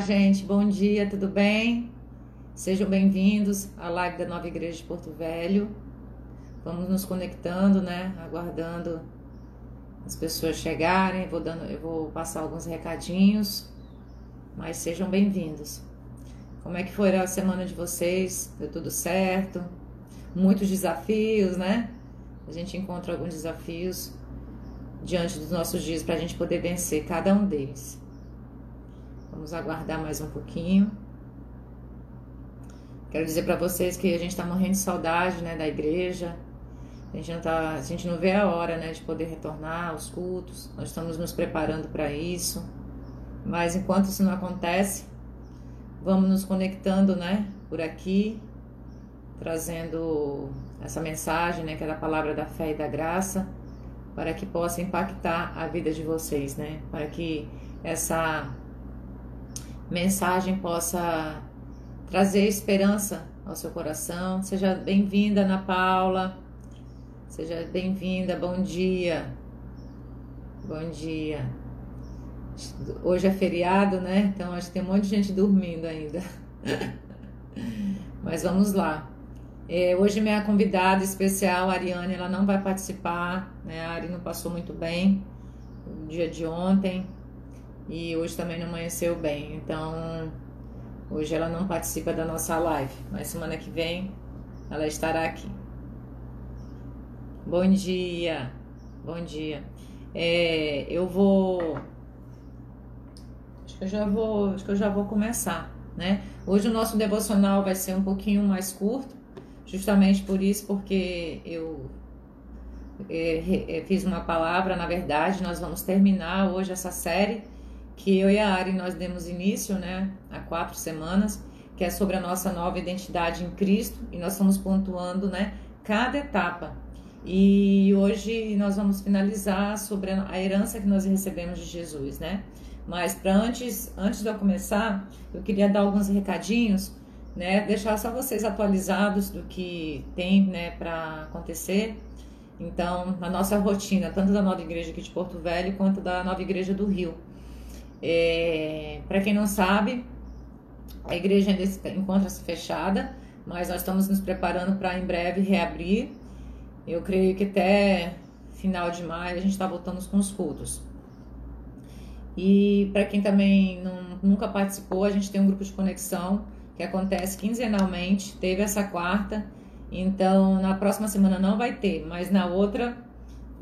gente, bom dia, tudo bem? Sejam bem-vindos à live da Nova Igreja de Porto Velho. Vamos nos conectando, né? Aguardando as pessoas chegarem. Vou dando, eu vou passar alguns recadinhos, mas sejam bem-vindos. Como é que foi a semana de vocês? Deu tudo certo? Muitos desafios, né? A gente encontra alguns desafios diante dos nossos dias para a gente poder vencer cada um deles. Vamos aguardar mais um pouquinho. Quero dizer para vocês que a gente está morrendo de saudade, né, da igreja. A gente não tá, a gente não vê a hora, né, de poder retornar aos cultos. Nós estamos nos preparando para isso. Mas enquanto isso não acontece, vamos nos conectando, né, por aqui, trazendo essa mensagem, né, que é da palavra da fé e da graça, para que possa impactar a vida de vocês, né, para que essa mensagem possa trazer esperança ao seu coração. Seja bem-vinda, Ana Paula. Seja bem-vinda, bom dia. Bom dia. Hoje é feriado, né? Então acho que tem um monte de gente dormindo ainda. Mas vamos lá. É, hoje minha convidada especial, a Ariane, ela não vai participar, né? A Ari não passou muito bem no dia de ontem e hoje também não amanheceu bem. Então, hoje ela não participa da nossa live, mas semana que vem ela estará aqui. Bom dia, bom dia. É, eu vou, acho que eu já vou, acho que eu já vou começar, né? Hoje o nosso devocional vai ser um pouquinho mais curto, justamente por isso, porque eu é, é, fiz uma palavra, na verdade, nós vamos terminar hoje essa série que eu e a Ari nós demos início, né, há quatro semanas, que é sobre a nossa nova identidade em Cristo, e nós estamos pontuando, né, cada etapa. E hoje nós vamos finalizar sobre a herança que nós recebemos de Jesus, né? Mas para antes, antes de eu começar, eu queria dar alguns recadinhos, né? Deixar só vocês atualizados do que tem, né, para acontecer. Então, a nossa rotina, tanto da nova igreja aqui de Porto Velho quanto da nova igreja do Rio. É, Para quem não sabe, a igreja ainda encontra-se fechada, mas nós estamos nos preparando para em breve reabrir. Eu creio que até final de maio a gente está voltando com os cultos. E para quem também não, nunca participou, a gente tem um grupo de conexão que acontece quinzenalmente. Teve essa quarta, então na próxima semana não vai ter, mas na outra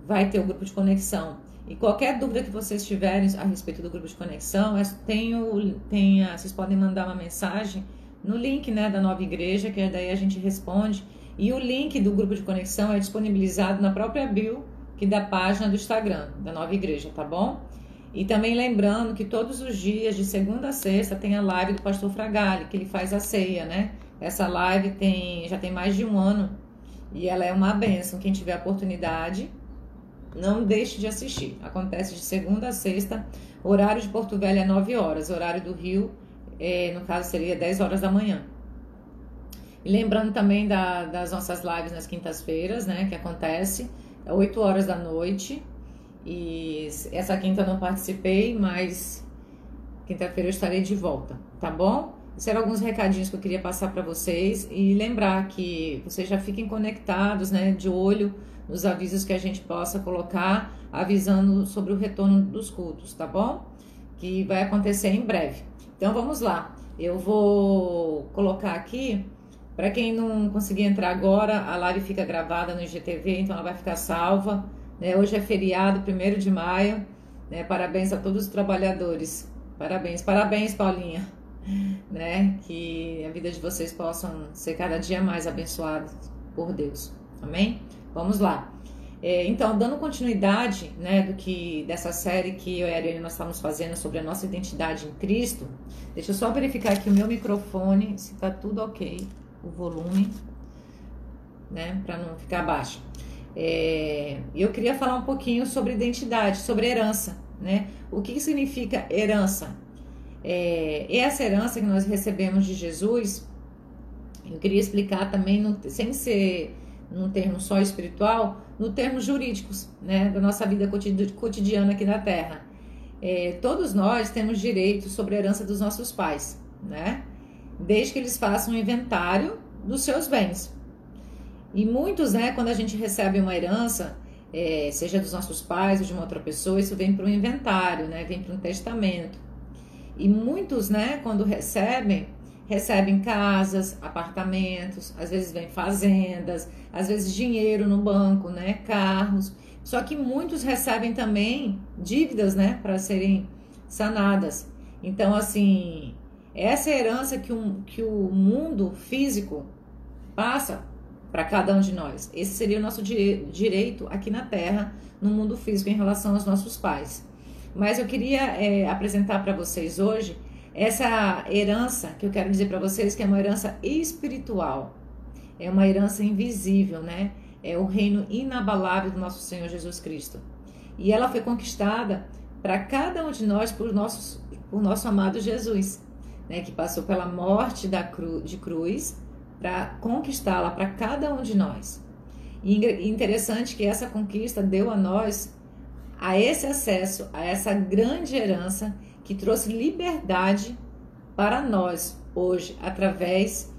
vai ter o grupo de conexão. E qualquer dúvida que vocês tiverem a respeito do grupo de conexão, é, tem o, tem a, vocês podem mandar uma mensagem no link né, da nova igreja, que daí a gente responde. E o link do grupo de conexão é disponibilizado na própria bio que da página do Instagram da nova igreja, tá bom? E também lembrando que todos os dias, de segunda a sexta, tem a live do pastor Fragali, que ele faz a ceia, né? Essa live tem já tem mais de um ano e ela é uma benção. Quem tiver a oportunidade, não deixe de assistir. Acontece de segunda a sexta. Horário de Porto Velho é 9 horas. Horário do Rio, é, no caso, seria 10 horas da manhã. E lembrando também da, das nossas lives nas quintas-feiras, né? Que acontece é 8 horas da noite. E essa quinta eu não participei, mas quinta-feira eu estarei de volta, tá bom? Esses alguns recadinhos que eu queria passar para vocês e lembrar que vocês já fiquem conectados, né, de olho nos avisos que a gente possa colocar, avisando sobre o retorno dos cultos, tá bom? Que vai acontecer em breve. Então vamos lá. Eu vou colocar aqui, para quem não conseguir entrar agora, a live fica gravada no IGTV, então ela vai ficar salva. Né? Hoje é feriado, 1 de maio. Né? Parabéns a todos os trabalhadores. Parabéns, parabéns, Paulinha. Né? Que a vida de vocês possam ser cada dia mais abençoada por Deus. Amém? Vamos lá. É, então, dando continuidade né, do que dessa série que eu e a Ariane nós estamos fazendo sobre a nossa identidade em Cristo, deixa eu só verificar aqui o meu microfone, se está tudo ok, o volume, né, para não ficar baixo. É, eu queria falar um pouquinho sobre identidade, sobre herança, né? O que significa herança? É, essa herança que nós recebemos de Jesus, eu queria explicar também, no, sem ser num termo só espiritual, no termos jurídicos, né, da nossa vida cotidiana aqui na Terra. é, todos nós temos direito sobre a herança dos nossos pais, né? Desde que eles façam um inventário dos seus bens. E muitos, né, quando a gente recebe uma herança, é, seja dos nossos pais ou de uma outra pessoa, isso vem para um inventário, né? Vem para um testamento. E muitos, né, quando recebem, recebem casas, apartamentos, às vezes vem fazendas, às vezes dinheiro no banco, né, carros. Só que muitos recebem também dívidas, né, para serem sanadas. Então, assim, essa é herança que, um, que o mundo físico passa para cada um de nós. Esse seria o nosso direito aqui na Terra, no mundo físico, em relação aos nossos pais. Mas eu queria é, apresentar para vocês hoje essa herança que eu quero dizer para vocês que é uma herança espiritual, é uma herança invisível, né? É o reino inabalável do nosso Senhor Jesus Cristo. E ela foi conquistada para cada um de nós por, nossos, por nosso amado Jesus, né? Que passou pela morte da cru, de cruz para conquistá-la para cada um de nós. E interessante que essa conquista deu a nós a esse acesso, a essa grande herança que trouxe liberdade para nós hoje, através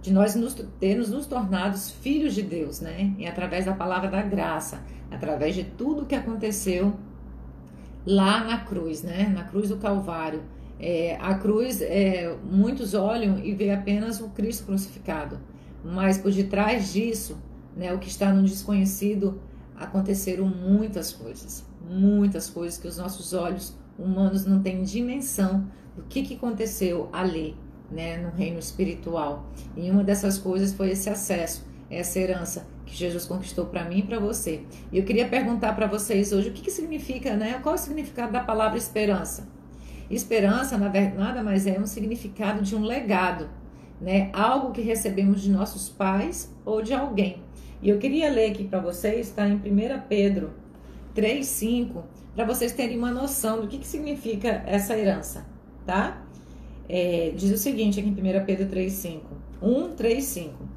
de nós nos, termos nos tornados filhos de Deus, né? E através da palavra da graça, através de tudo que aconteceu lá na cruz, né? Na cruz do Calvário. É, a cruz, é, muitos olham e vê apenas o Cristo crucificado, mas por detrás disso, né, o que está no desconhecido, aconteceram muitas coisas, muitas coisas que os nossos olhos humanos não têm dimensão do que, que aconteceu ali, né, no reino espiritual. E uma dessas coisas foi esse acesso, essa herança que Jesus conquistou para mim e para você. E eu queria perguntar para vocês hoje o que, que significa, né? Qual é o significado da palavra esperança? Esperança, na verdade, nada mais é um significado de um legado, né? Algo que recebemos de nossos pais ou de alguém. E eu queria ler aqui para vocês, está em 1 Pedro 3,5, para vocês terem uma noção do que, que significa essa herança, tá? É, diz o seguinte aqui em 1 Pedro 3,5. 1, 3, 5.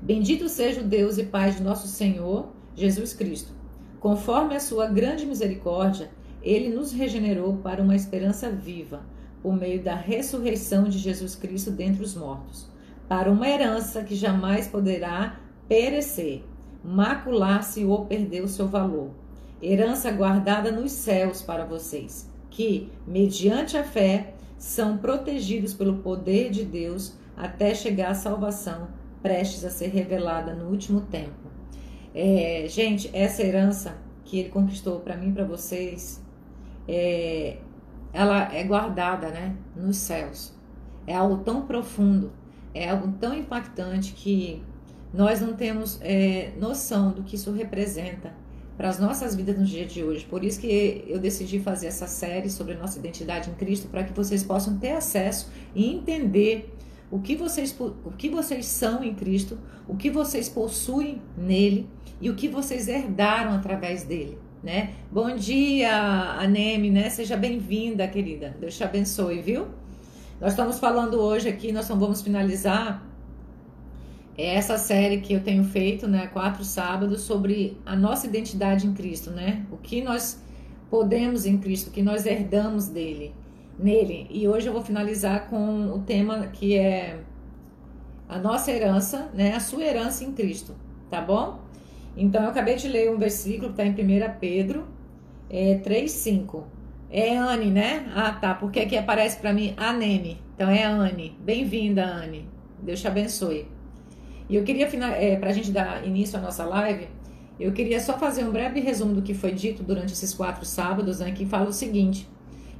Bendito seja o Deus e Pai de nosso Senhor Jesus Cristo. Conforme a sua grande misericórdia, ele nos regenerou para uma esperança viva, por meio da ressurreição de Jesus Cristo dentre os mortos, para uma herança que jamais poderá perecer, macular-se ou perder o seu valor. Herança guardada nos céus para vocês, que, mediante a fé, são protegidos pelo poder de Deus até chegar à salvação, prestes a ser revelada no último tempo. É, gente, essa herança que ele conquistou para mim e para vocês é, ela é guardada né, nos céus. É algo tão profundo, é algo tão impactante que nós não temos é, noção do que isso representa para as nossas vidas no dia de hoje. Por isso que eu decidi fazer essa série sobre a nossa identidade em Cristo, para que vocês possam ter acesso e entender o que vocês, o que vocês são em Cristo, o que vocês possuem nele e o que vocês herdaram através dele né? Bom dia, Aneme, né? Seja bem-vinda, querida. Deus te abençoe, viu? Nós estamos falando hoje aqui, nós vamos finalizar essa série que eu tenho feito, né? Quatro sábados sobre a nossa identidade em Cristo, né? O que nós podemos em Cristo, o que nós herdamos dele, nele. E hoje eu vou finalizar com o tema que é a nossa herança, né? A sua herança em Cristo, tá bom? Então, eu acabei de ler um versículo que está em 1 Pedro é, 3,5. É Anne, né? Ah, tá. Porque aqui aparece para mim Aneme. Então, é Anne. Bem-vinda, Anne. Deus te abençoe. E eu queria, é, para a gente dar início à nossa live, eu queria só fazer um breve resumo do que foi dito durante esses quatro sábados, né, que fala o seguinte.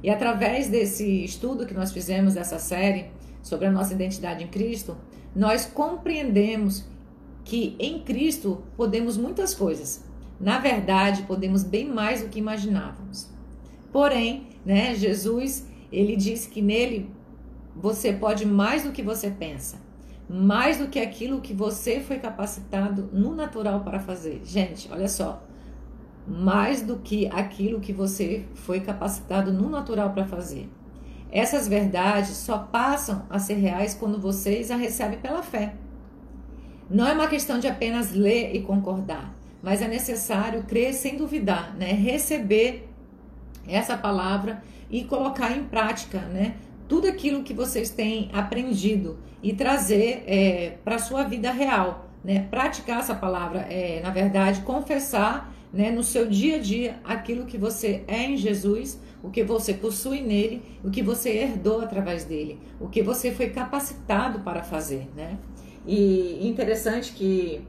E através desse estudo que nós fizemos dessa série sobre a nossa identidade em Cristo, nós compreendemos que em Cristo podemos muitas coisas. Na verdade, podemos bem mais do que imaginávamos. Porém, né, Jesus, ele disse que nele você pode mais do que você pensa, mais do que aquilo que você foi capacitado no natural para fazer. Gente, olha só, mais do que aquilo que você foi capacitado no natural para fazer. Essas verdades só passam a ser reais quando vocês a recebem pela fé. Não é uma questão de apenas ler e concordar, mas é necessário crer sem duvidar, né? Receber essa palavra e colocar em prática, né? Tudo aquilo que vocês têm aprendido e trazer é, para a sua vida real, né? Praticar essa palavra, é, na verdade, confessar né, no seu dia a dia aquilo que você é em Jesus, o que você possui nele, o que você herdou através dele, o que você foi capacitado para fazer, né? E interessante que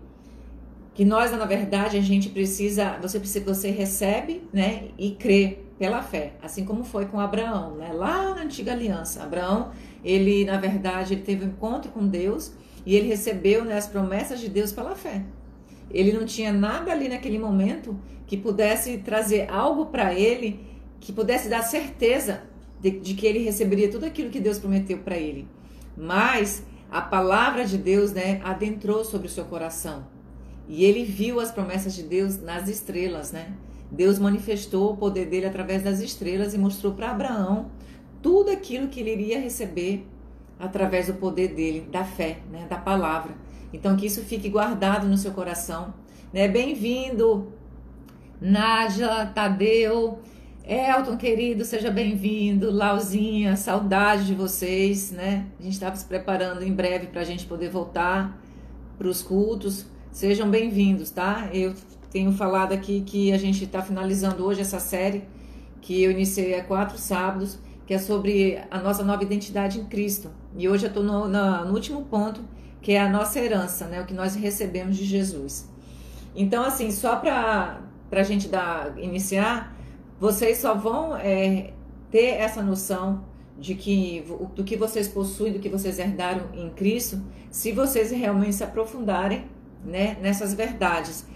que nós, na verdade, a gente precisa, você você recebe, né, e crê pela fé, assim como foi com Abraão, né? Lá na antiga aliança, Abraão, ele, na verdade, ele teve um encontro com Deus e ele recebeu né, as promessas de Deus pela fé. Ele não tinha nada ali naquele momento que pudesse trazer algo para ele que pudesse dar certeza de, de, que ele receberia tudo aquilo que Deus prometeu para ele. Mas a palavra de Deus, né, adentrou sobre o seu coração. E ele viu as promessas de Deus nas estrelas, né? Deus manifestou o poder dele através das estrelas e mostrou para Abraão tudo aquilo que ele iria receber através do poder dele, da fé, né, da palavra. Então que isso fique guardado no seu coração, né? Bem-vindo, Nádia, Tadeu, Elton querido, seja bem-vindo, Lauzinha, saudade de vocês, né? A gente estava se preparando em breve para a gente poder voltar para os cultos. Sejam bem-vindos, tá? Eu tenho falado aqui que a gente está finalizando hoje essa série que eu iniciei há quatro sábados, que é sobre a nossa nova identidade em Cristo. E hoje eu estou no, no, último ponto, que é a nossa herança, né? O que nós recebemos de Jesus. Então, assim, só para a gente dar, iniciar, vocês só vão é, ter essa noção de que do que vocês possuem, do que vocês herdaram em Cristo, se vocês realmente se aprofundarem né, nessas verdades.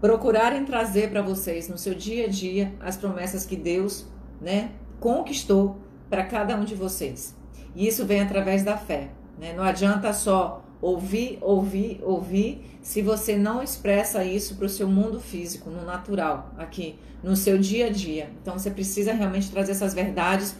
Procurarem trazer para vocês no seu dia a dia as promessas que Deus né, conquistou para cada um de vocês. E isso vem através da fé. Né? Não adianta só ouvir, ouvir, ouvir, se você não expressa isso para o seu mundo físico, no natural, aqui, no seu dia a dia. Então você precisa realmente trazer essas verdades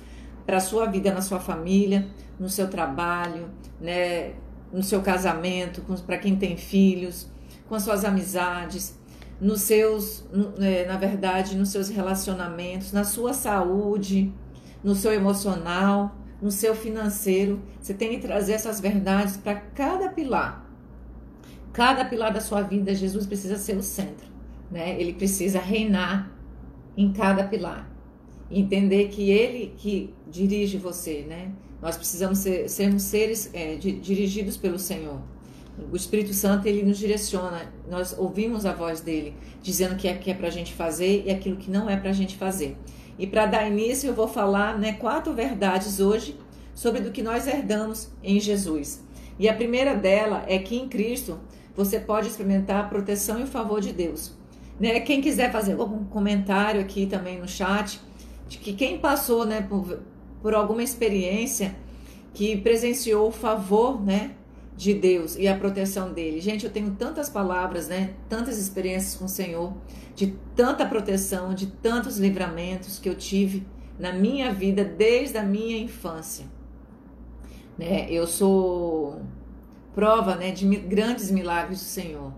para a sua vida, na sua família, no seu trabalho, né? no seu casamento, para quem tem filhos, com as suas amizades, nos seus, é, na verdade, nos seus relacionamentos, na sua saúde, no seu emocional, no seu financeiro. Você tem que trazer essas verdades para cada pilar. Cada pilar da sua vida, Jesus precisa ser o centro, né? Ele precisa reinar em cada pilar. Entender que ele que dirige você, né? Nós precisamos ser, sermos seres é, de, dirigidos pelo Senhor. O Espírito Santo ele nos direciona. Nós ouvimos a voz dele dizendo que é que é para a gente fazer e aquilo que não é para a gente fazer. E para dar início eu vou falar né, quatro verdades hoje sobre do que nós herdamos em Jesus. E a primeira dela é que em Cristo você pode experimentar a proteção e o favor de Deus. Né? Quem quiser fazer algum comentário aqui também no chat de que quem passou né, por por alguma experiência que presenciou o favor, né, de Deus e a proteção dele. Gente, eu tenho tantas palavras, né, tantas experiências com o Senhor, de tanta proteção, de tantos livramentos que eu tive na minha vida desde a minha infância. Né? Eu sou prova, né, de grandes milagres do Senhor.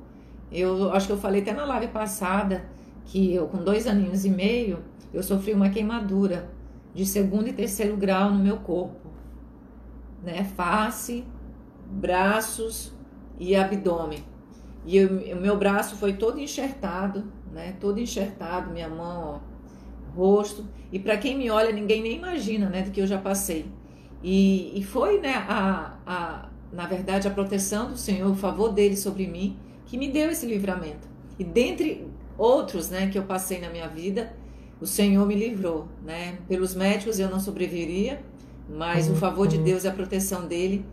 Eu acho que eu falei até na live passada que eu com dois aninhos e meio eu sofri uma queimadura de segundo e terceiro grau no meu corpo, né? Face, braços e abdômen. E eu, o meu braço foi todo enxertado, né? Todo enxertado, minha mão, ó, rosto. E para quem me olha, ninguém nem imagina, né? Do que eu já passei. E, e foi, né? A, a, na verdade, a proteção do Senhor, o favor dele sobre mim, que me deu esse livramento. E dentre outros, né? Que eu passei na minha vida, o Senhor me livrou, né? Pelos médicos eu não sobreviveria, mas uhum. o favor de uhum. Deus e a proteção dele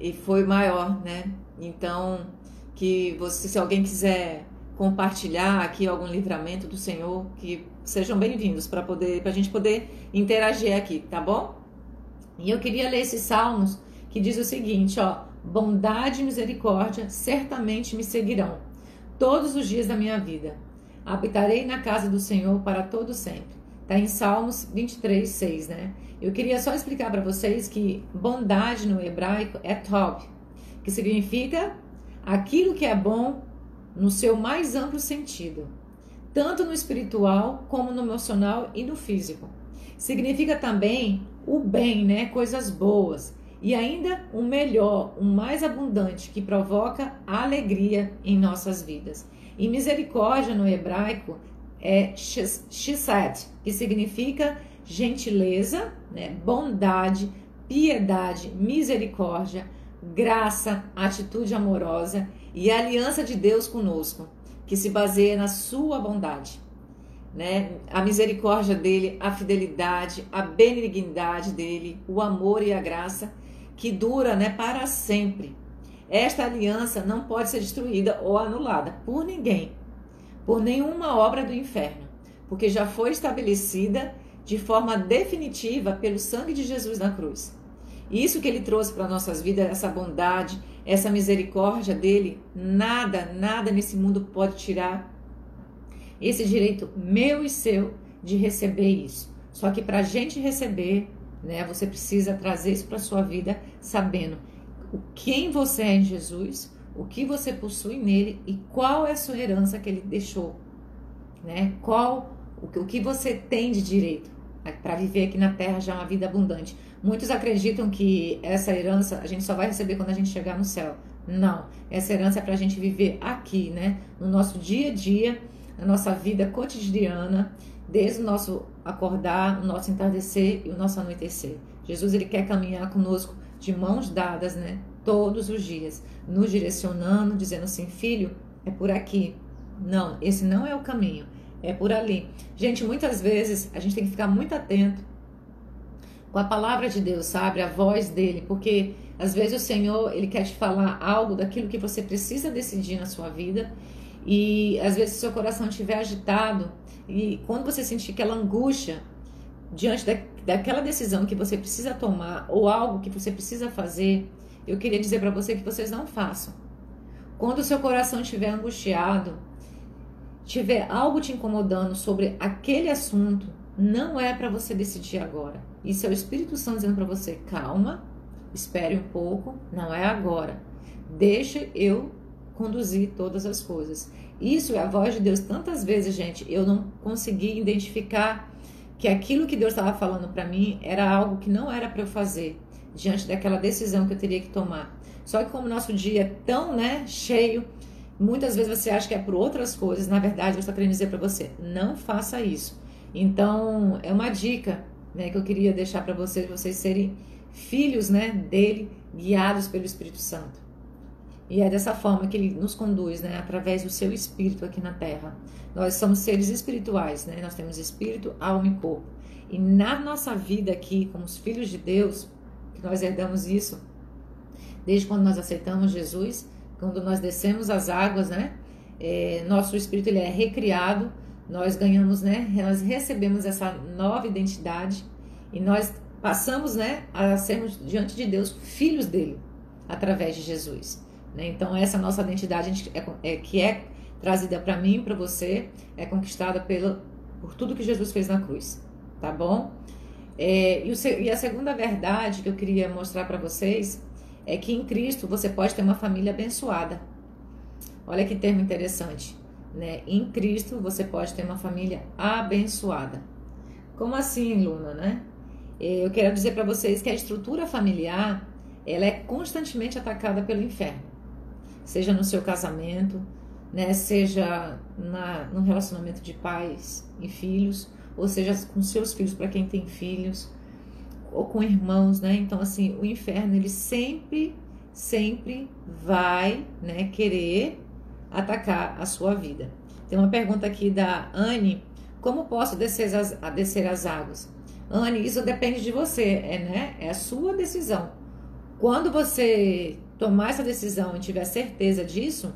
e foi maior, né? Então, que você, se alguém quiser compartilhar aqui algum livramento do Senhor, que sejam bem-vindos para poder, para a gente poder interagir aqui, tá bom? E eu queria ler esses salmos que diz o seguinte, ó: bondade e misericórdia certamente me seguirão todos os dias da minha vida habitarei na casa do Senhor para todo sempre. Está em Salmos 23, 6, né? Eu queria só explicar para vocês que bondade no hebraico é tov, que significa aquilo que é bom no seu mais amplo sentido. tanto no espiritual como no emocional e no físico. Significa também o bem, né? Coisas boas. E ainda o melhor, o mais abundante, que provoca alegria em nossas vidas. E misericórdia no hebraico é shisat, que significa gentileza, né? bondade, piedade, misericórdia, graça, atitude amorosa e aliança de Deus conosco, que se baseia na sua bondade. Né? A misericórdia dele, a fidelidade, a benignidade dele, o amor e a graça que dura né, para sempre. Esta aliança não pode ser destruída ou anulada por ninguém, por nenhuma obra do inferno, porque já foi estabelecida de forma definitiva pelo sangue de Jesus na cruz. Isso que ele trouxe para nossas vidas, essa bondade, essa misericórdia dele, nada, nada nesse mundo pode tirar esse direito meu e seu de receber isso. Só que para a gente receber, né, você precisa trazer isso para sua vida sabendo quem você é em Jesus, o que você possui nele e qual é a sua herança que ele deixou, né? Qual o que você tem de direito para viver aqui na Terra já uma vida abundante. Muitos acreditam que essa herança a gente só vai receber quando a gente chegar no céu. Não, essa herança é para a gente viver aqui, né? No nosso dia a dia, na nossa vida cotidiana, desde o nosso acordar, o nosso entardecer e o nosso anoitecer. Jesus ele quer caminhar conosco de mãos dadas, né? Todos os dias, nos direcionando, dizendo assim, filho, é por aqui. Não, esse não é o caminho, é por ali. Gente, muitas vezes a gente tem que ficar muito atento com a palavra de Deus, sabe? A voz dele, porque às vezes o Senhor, ele quer te falar algo daquilo que você precisa decidir na sua vida. E às vezes seu coração estiver agitado e quando você sentir aquela angústia diante da, daquela decisão que você precisa tomar ou algo que você precisa fazer, eu queria dizer para você que vocês não façam. Quando o seu coração estiver angustiado, tiver algo te incomodando sobre aquele assunto, não é para você decidir agora. Isso é o Espírito Santo dizendo para você: calma, espere um pouco, não é agora. Deixa eu conduzir todas as coisas. Isso é a voz de Deus. Tantas vezes, gente, eu não consegui identificar que aquilo que Deus estava falando para mim era algo que não era para eu fazer diante daquela decisão que eu teria que tomar. Só que como o nosso dia é tão, né, cheio, muitas vezes você acha que é por outras coisas, na verdade, eu estou querendo dizer para você, não faça isso. Então, é uma dica né, que eu queria deixar para vocês, vocês serem filhos né, dele, guiados pelo Espírito Santo. E é dessa forma que ele nos conduz, né, através do seu espírito aqui na terra. Nós somos seres espirituais, né? Nós temos espírito, alma e corpo. E na nossa vida aqui, como os filhos de Deus, nós herdamos isso desde quando nós aceitamos Jesus, quando nós descemos as águas, né? É, nosso espírito ele é recriado nós ganhamos, né? Nós recebemos essa nova identidade e nós passamos, né, a sermos diante de Deus filhos dele através de Jesus. Né? Então essa nossa identidade é, é, que é trazida para mim, para você, é conquistada pelo, por tudo que Jesus fez na cruz, tá bom? É, e, o, e a segunda verdade que eu queria mostrar para vocês é que em Cristo você pode ter uma família abençoada. Olha que termo interessante né? Em Cristo você pode ter uma família abençoada. Como assim, Luna, né? É, eu quero dizer para vocês que a estrutura familiar ela é constantemente atacada pelo inferno, seja no seu casamento, né? Seja na, no relacionamento de pais e filhos, ou seja com seus filhos para quem tem filhos, ou com irmãos, né? Então assim, o inferno ele sempre, sempre vai, né? Querer atacar a sua vida. Tem uma pergunta aqui da Anne: como posso descer as, descer as águas? Anne, isso depende de você, é, né? É a sua decisão. Quando você tomar essa decisão e tiver certeza disso,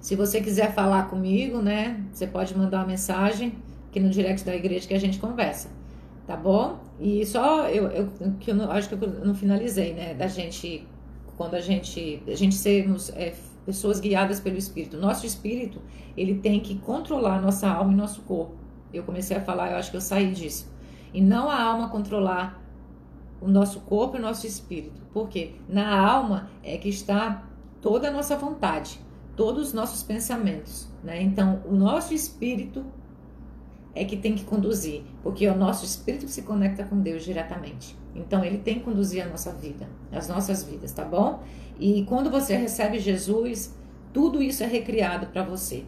se você quiser falar comigo, né? Você pode mandar uma mensagem aqui no direct da igreja que a gente conversa, tá bom? E só eu, eu que eu acho que eu não finalizei, né? Da gente quando a gente a gente sermos é, pessoas guiadas pelo Espírito. Nosso Espírito, ele tem que controlar nossa alma e nosso corpo. Eu comecei a falar, eu acho que eu saí disso. E não a alma controlar o nosso corpo e o nosso espírito. Porque na alma é que está toda a nossa vontade, todos os nossos pensamentos, né? Então, o nosso espírito é que tem que conduzir, porque o nosso espírito se conecta com Deus diretamente. Então, ele tem que conduzir a nossa vida, as nossas vidas, tá bom? E quando você recebe Jesus, tudo isso é recriado para você.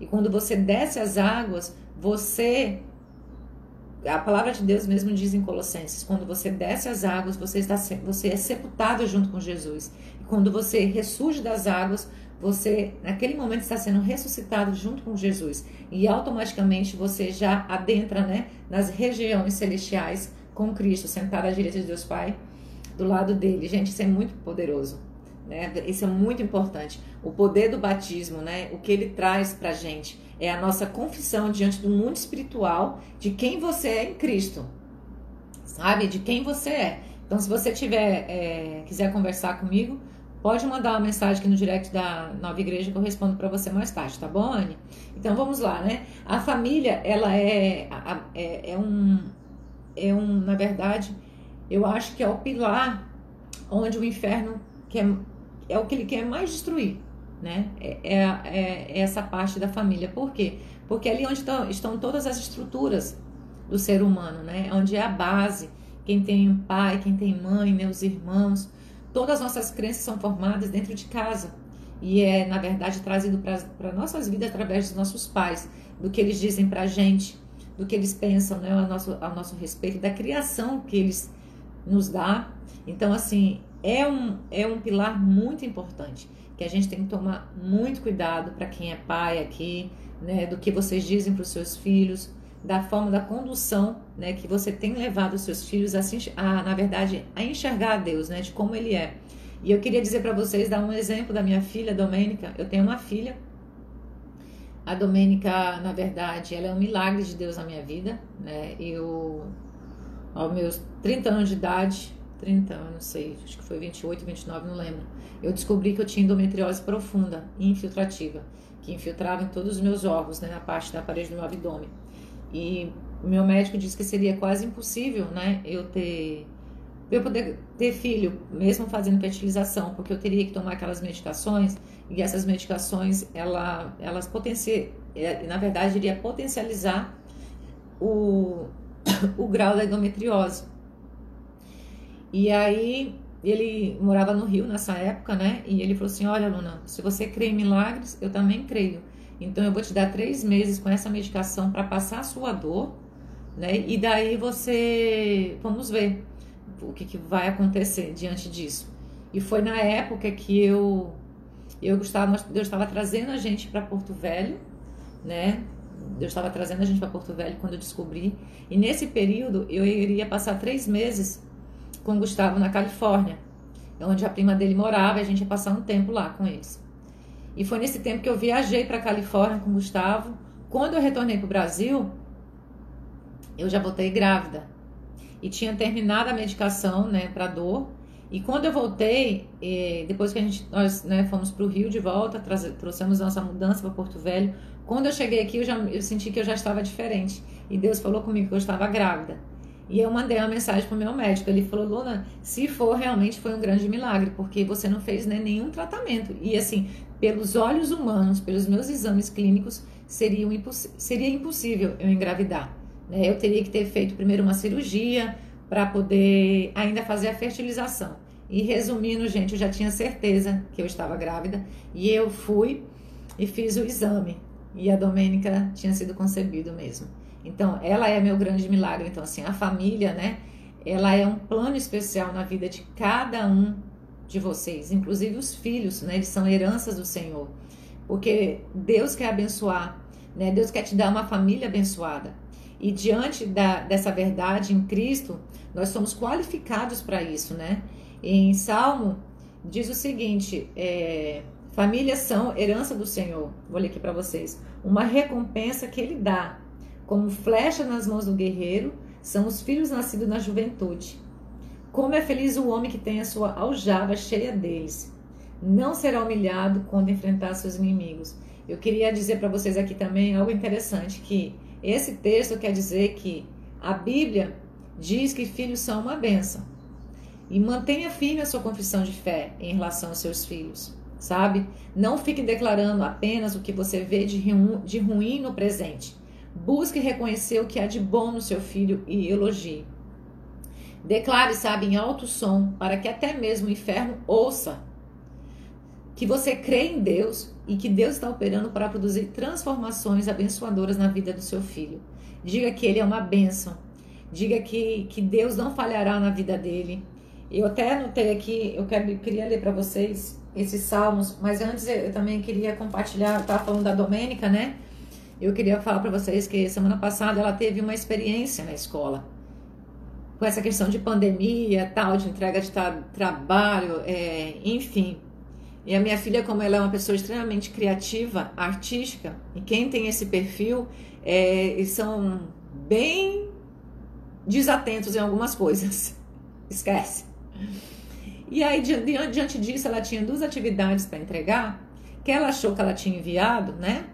E quando você desce as águas, você a palavra de Deus mesmo diz em Colossenses, quando você desce as águas, você está você é sepultado junto com Jesus. E quando você ressurge das águas, você naquele momento está sendo ressuscitado junto com Jesus e automaticamente você já adentra, né, nas regiões celestiais com Cristo, sentado à direita de Deus Pai, do lado dele. Gente, isso é muito poderoso. Né? Isso é muito importante. O poder do batismo, né? O que ele traz pra gente é a nossa confissão diante do mundo espiritual de quem você é em Cristo. Sabe? De quem você é. Então, se você tiver, é, quiser conversar comigo, pode mandar uma mensagem aqui no direct da Nova Igreja que eu respondo para você mais tarde, tá bom, Anne? Então vamos lá, né? A família, ela é, é, é um, é um, na verdade, eu acho que é o pilar onde o inferno quer é o que ele quer mais destruir, né? É, é, é essa parte da família. Por quê? Porque é ali onde estão, estão todas as estruturas do ser humano, né? Onde é a base. Quem tem pai, quem tem mãe, meus irmãos. Todas as nossas crenças são formadas dentro de casa. E é, na verdade, trazido para nossas vidas através dos nossos pais, do que eles dizem para a gente, do que eles pensam né, ao, nosso, ao nosso respeito, da criação que eles nos dá. Então, assim, é um, é um pilar muito importante que a gente tem que tomar muito cuidado para quem é pai aqui, né, do que vocês dizem para os seus filhos, da forma da condução, né, que você tem levado os seus filhos a, a, na verdade, a enxergar a Deus, né, de como Ele é. E eu queria dizer para vocês, dar um exemplo da minha filha, Domênica. Eu tenho uma filha. A Domênica, na verdade, ela é um milagre de Deus na minha vida, né? Eu, aos meus 30 anos de idade, 30 anos, não sei, acho que foi 28, 29, não lembro. Eu descobri que eu tinha endometriose profunda infiltrativa, que infiltrava em todos os meus órgãos, né, na parte da parede do meu abdômen. E meu médico disse que seria quase impossível, né, eu ter eu poder ter filho, mesmo fazendo fertilização, porque eu teria que tomar aquelas medicações e essas medicações, ela, elas potenciam, é, na verdade, iria potencializar o, o grau da endometriose. E aí ele morava no Rio nessa época, né? E ele falou assim: Olha, Luna, se você crê em milagres, eu também creio. Então eu vou te dar três meses com essa medicação para passar a sua dor, né? E daí você. Vamos ver o que, que vai acontecer diante disso. E foi na época que eu. Eu gostava, Deus estava trazendo a gente para Porto Velho, né? Deus estava trazendo a gente para Porto Velho quando eu descobri. E nesse período eu iria passar três meses com o Gustavo na Califórnia, onde a prima dele morava e a gente ia passar um tempo lá com eles. E foi nesse tempo que eu viajei para Califórnia com o Gustavo. Quando eu retornei para o Brasil, eu já voltei grávida e tinha terminado a medicação, né, para dor. E quando eu voltei, depois que a gente nós né, fomos para o Rio de volta, trouxemos nossa mudança para Porto Velho. Quando eu cheguei aqui, eu já eu senti que eu já estava diferente. E Deus falou comigo que eu estava grávida. E eu mandei uma mensagem para o meu médico. Ele falou: Luna, se for, realmente foi um grande milagre, porque você não fez né, nenhum tratamento. E assim, pelos olhos humanos, pelos meus exames clínicos, seria, um imposs seria impossível eu engravidar. Né? Eu teria que ter feito primeiro uma cirurgia para poder ainda fazer a fertilização. E resumindo, gente, eu já tinha certeza que eu estava grávida. E eu fui e fiz o exame. E a Domênica tinha sido concebido mesmo. Então, ela é meu grande milagre. Então, assim, a família, né? Ela é um plano especial na vida de cada um de vocês, inclusive os filhos, né? Eles são heranças do Senhor. Porque Deus quer abençoar, né? Deus quer te dar uma família abençoada. E diante da, dessa verdade em Cristo, nós somos qualificados para isso, né? Em Salmo diz o seguinte: é, famílias são herança do Senhor. Vou ler aqui para vocês. Uma recompensa que Ele dá como flecha nas mãos do guerreiro, são os filhos nascidos na juventude. Como é feliz o homem que tem a sua aljava cheia deles. Não será humilhado quando enfrentar seus inimigos. Eu queria dizer para vocês aqui também algo interessante, que esse texto quer dizer que a Bíblia diz que filhos são uma bênção. E mantenha firme a sua confissão de fé em relação aos seus filhos. sabe? Não fique declarando apenas o que você vê de ruim no presente. Busque reconhecer o que há de bom no seu filho e elogie. Declare, sabe, em alto som, para que até mesmo o inferno ouça que você crê em Deus e que Deus está operando para produzir transformações abençoadoras na vida do seu filho. Diga que ele é uma bênção. Diga que, que Deus não falhará na vida dele. Eu até anotei aqui, eu quero, queria ler para vocês esses salmos, mas antes eu também queria compartilhar, eu estava falando da Domênica, né? Eu queria falar para vocês que semana passada ela teve uma experiência na escola com essa questão de pandemia, tal, de entrega de tra trabalho, é, enfim. E a minha filha, como ela é uma pessoa extremamente criativa, artística, e quem tem esse perfil, é, são bem desatentos em algumas coisas. Esquece. E aí, diante disso, ela tinha duas atividades para entregar, que ela achou que ela tinha enviado, né?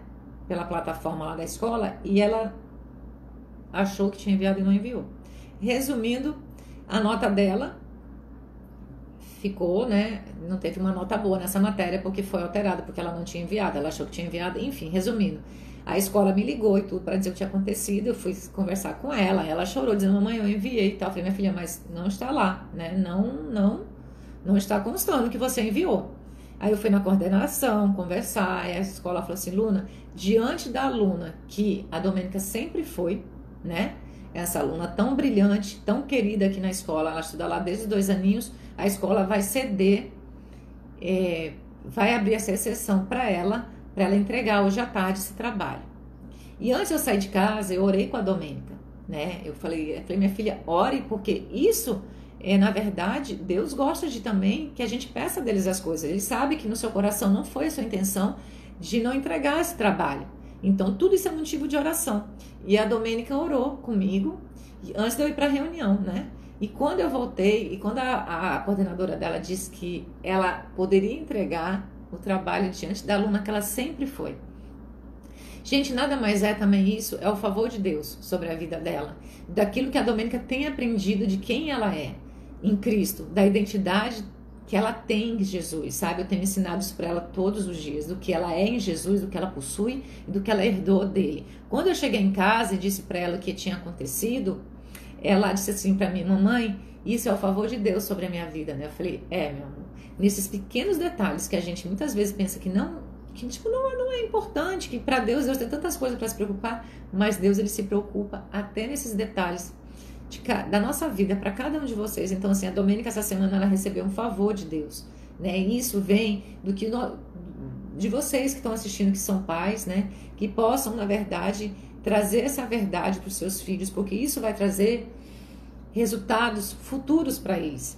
Pela plataforma lá da escola, e ela achou que tinha enviado e não enviou. Resumindo, a nota dela ficou, né? Não teve uma nota boa nessa matéria porque foi alterada, porque ela não tinha enviado, ela achou que tinha enviado, enfim, resumindo. A escola me ligou e tudo para dizer o que tinha acontecido. Eu fui conversar com ela. Ela chorou, dizendo: Mamãe, eu enviei e tal. Eu falei: Minha filha, mas não está lá, né? Não, não, não está constando que você enviou. Aí eu fui na coordenação conversar. Aí a escola falou assim: Luna, diante da aluna que a Domênica sempre foi, né? Essa aluna tão brilhante, tão querida aqui na escola, ela estuda lá desde dois aninhos a escola vai ceder, é, vai abrir essa exceção para ela, para ela entregar hoje à tarde esse trabalho. E antes eu sair de casa, eu orei com a Domênica, né? Eu falei, eu falei, minha filha, ore, porque isso é, na verdade, Deus gosta de também que a gente peça deles as coisas. Ele sabe que no seu coração não foi a sua intenção de não entregar esse trabalho. Então, tudo isso é motivo de oração. E a Domênica orou comigo antes de eu ir para a reunião, né? E quando eu voltei, e quando a, a coordenadora dela disse que ela poderia entregar o trabalho diante da aluna que ela sempre foi. Gente, nada mais é também isso, é o favor de Deus sobre a vida dela, daquilo que a Domênica tem aprendido de quem ela é em Cristo, da identidade que ela tem em Jesus, sabe? Eu tenho ensinado isso para ela todos os dias, do que ela é em Jesus, do que ela possui e do que ela herdou dele. Quando eu cheguei em casa e disse para ela o que tinha acontecido, ela disse assim para mim, mamãe, isso é o favor de Deus sobre a minha vida, né? Eu falei, é, meu amor. Nesses pequenos detalhes que a gente muitas vezes pensa que não, que tipo não, não é importante, que para Deus Deus tem tantas coisas para se preocupar, mas Deus ele se preocupa até nesses detalhes de, da nossa vida para cada um de vocês. Então assim, a Domênica essa semana ela recebeu um favor de Deus, né? E isso vem do que no, de vocês que estão assistindo que são pais, né? Que possam na verdade trazer essa verdade para os seus filhos, porque isso vai trazer resultados futuros para eles,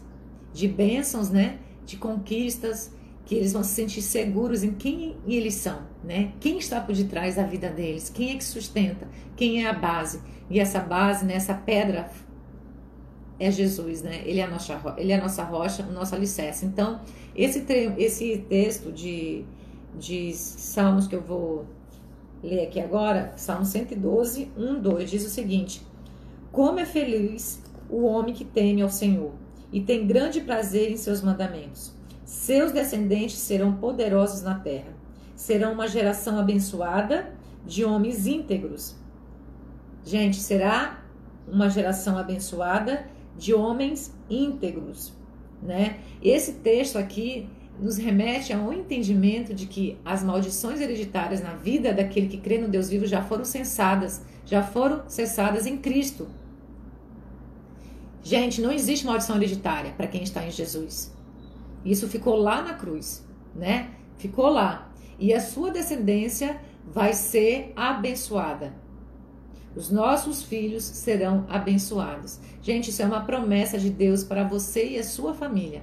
de bênçãos, né? De conquistas, que eles vão se sentir seguros em quem eles são, né? Quem está por detrás da vida deles, quem é que sustenta, quem é a base. E essa base, né, essa pedra é Jesus, né? Ele é a nossa, ele é a nossa rocha, o nosso alicerce. Então, esse, esse texto de, de Salmos que eu vou ler aqui agora, Salmo 112, 1, 2, diz o seguinte: Como é feliz o homem que teme ao Senhor e tem grande prazer em seus mandamentos. Seus descendentes serão poderosos na terra. Serão uma geração abençoada de homens íntegros. Gente, será uma geração abençoada de homens íntegros, né? Esse texto aqui nos remete a um entendimento de que as maldições hereditárias na vida daquele que crê no Deus vivo já foram cessadas, já foram cessadas em Cristo. Gente, não existe maldição hereditária para quem está em Jesus. Isso ficou lá na cruz, né? Ficou lá. E a sua descendência vai ser abençoada. Os nossos filhos serão abençoados. Gente, isso é uma promessa de Deus para você e a sua família.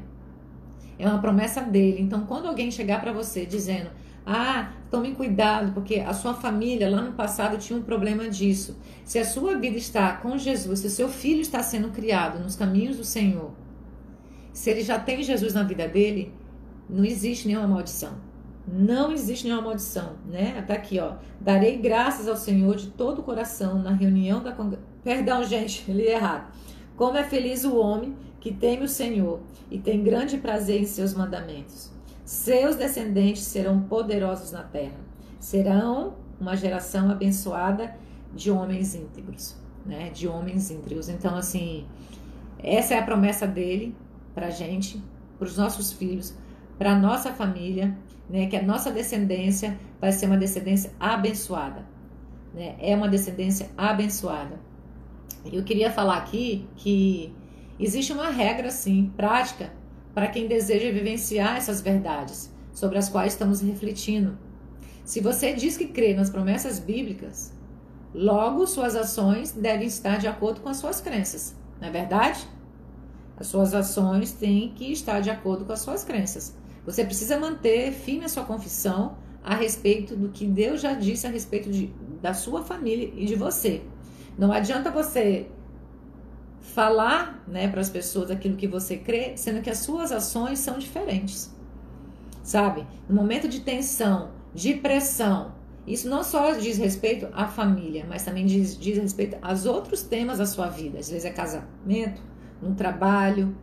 É uma promessa dele. Então, quando alguém chegar para você dizendo: "Ah, tome cuidado, porque a sua família lá no passado tinha um problema disso". Se a sua vida está com Jesus, se o seu filho está sendo criado nos caminhos do Senhor, se ele já tem Jesus na vida dele, não existe nenhuma maldição. Não existe nenhuma maldição, né? Tá aqui, ó. Darei graças ao Senhor de todo o coração na reunião da congregação. Perdão, gente, li errado. Como é feliz o homem que teme o Senhor e tem grande prazer em seus mandamentos. Seus descendentes serão poderosos na terra. Serão uma geração abençoada de homens íntegros, né? De homens íntegros. Então, assim, essa é a promessa dele pra gente, para os nossos filhos, para nossa família, né? Que a nossa descendência vai ser uma descendência abençoada, né? É uma descendência abençoada. Eu queria falar aqui que existe uma regra, sim, prática, para quem deseja vivenciar essas verdades sobre as quais estamos refletindo. Se você diz que crê nas promessas bíblicas, logo suas ações devem estar de acordo com as suas crenças, não é verdade? As suas ações têm que estar de acordo com as suas crenças. Você precisa manter firme a sua confissão a respeito do que Deus já disse a respeito de, da sua família e de você. Não adianta você falar né, para as pessoas aquilo que você crê, sendo que as suas ações são diferentes. Sabe? No momento de tensão, de pressão, isso não só diz respeito à família, mas também diz, diz respeito aos outros temas da sua vida. Às vezes é casamento, no trabalho,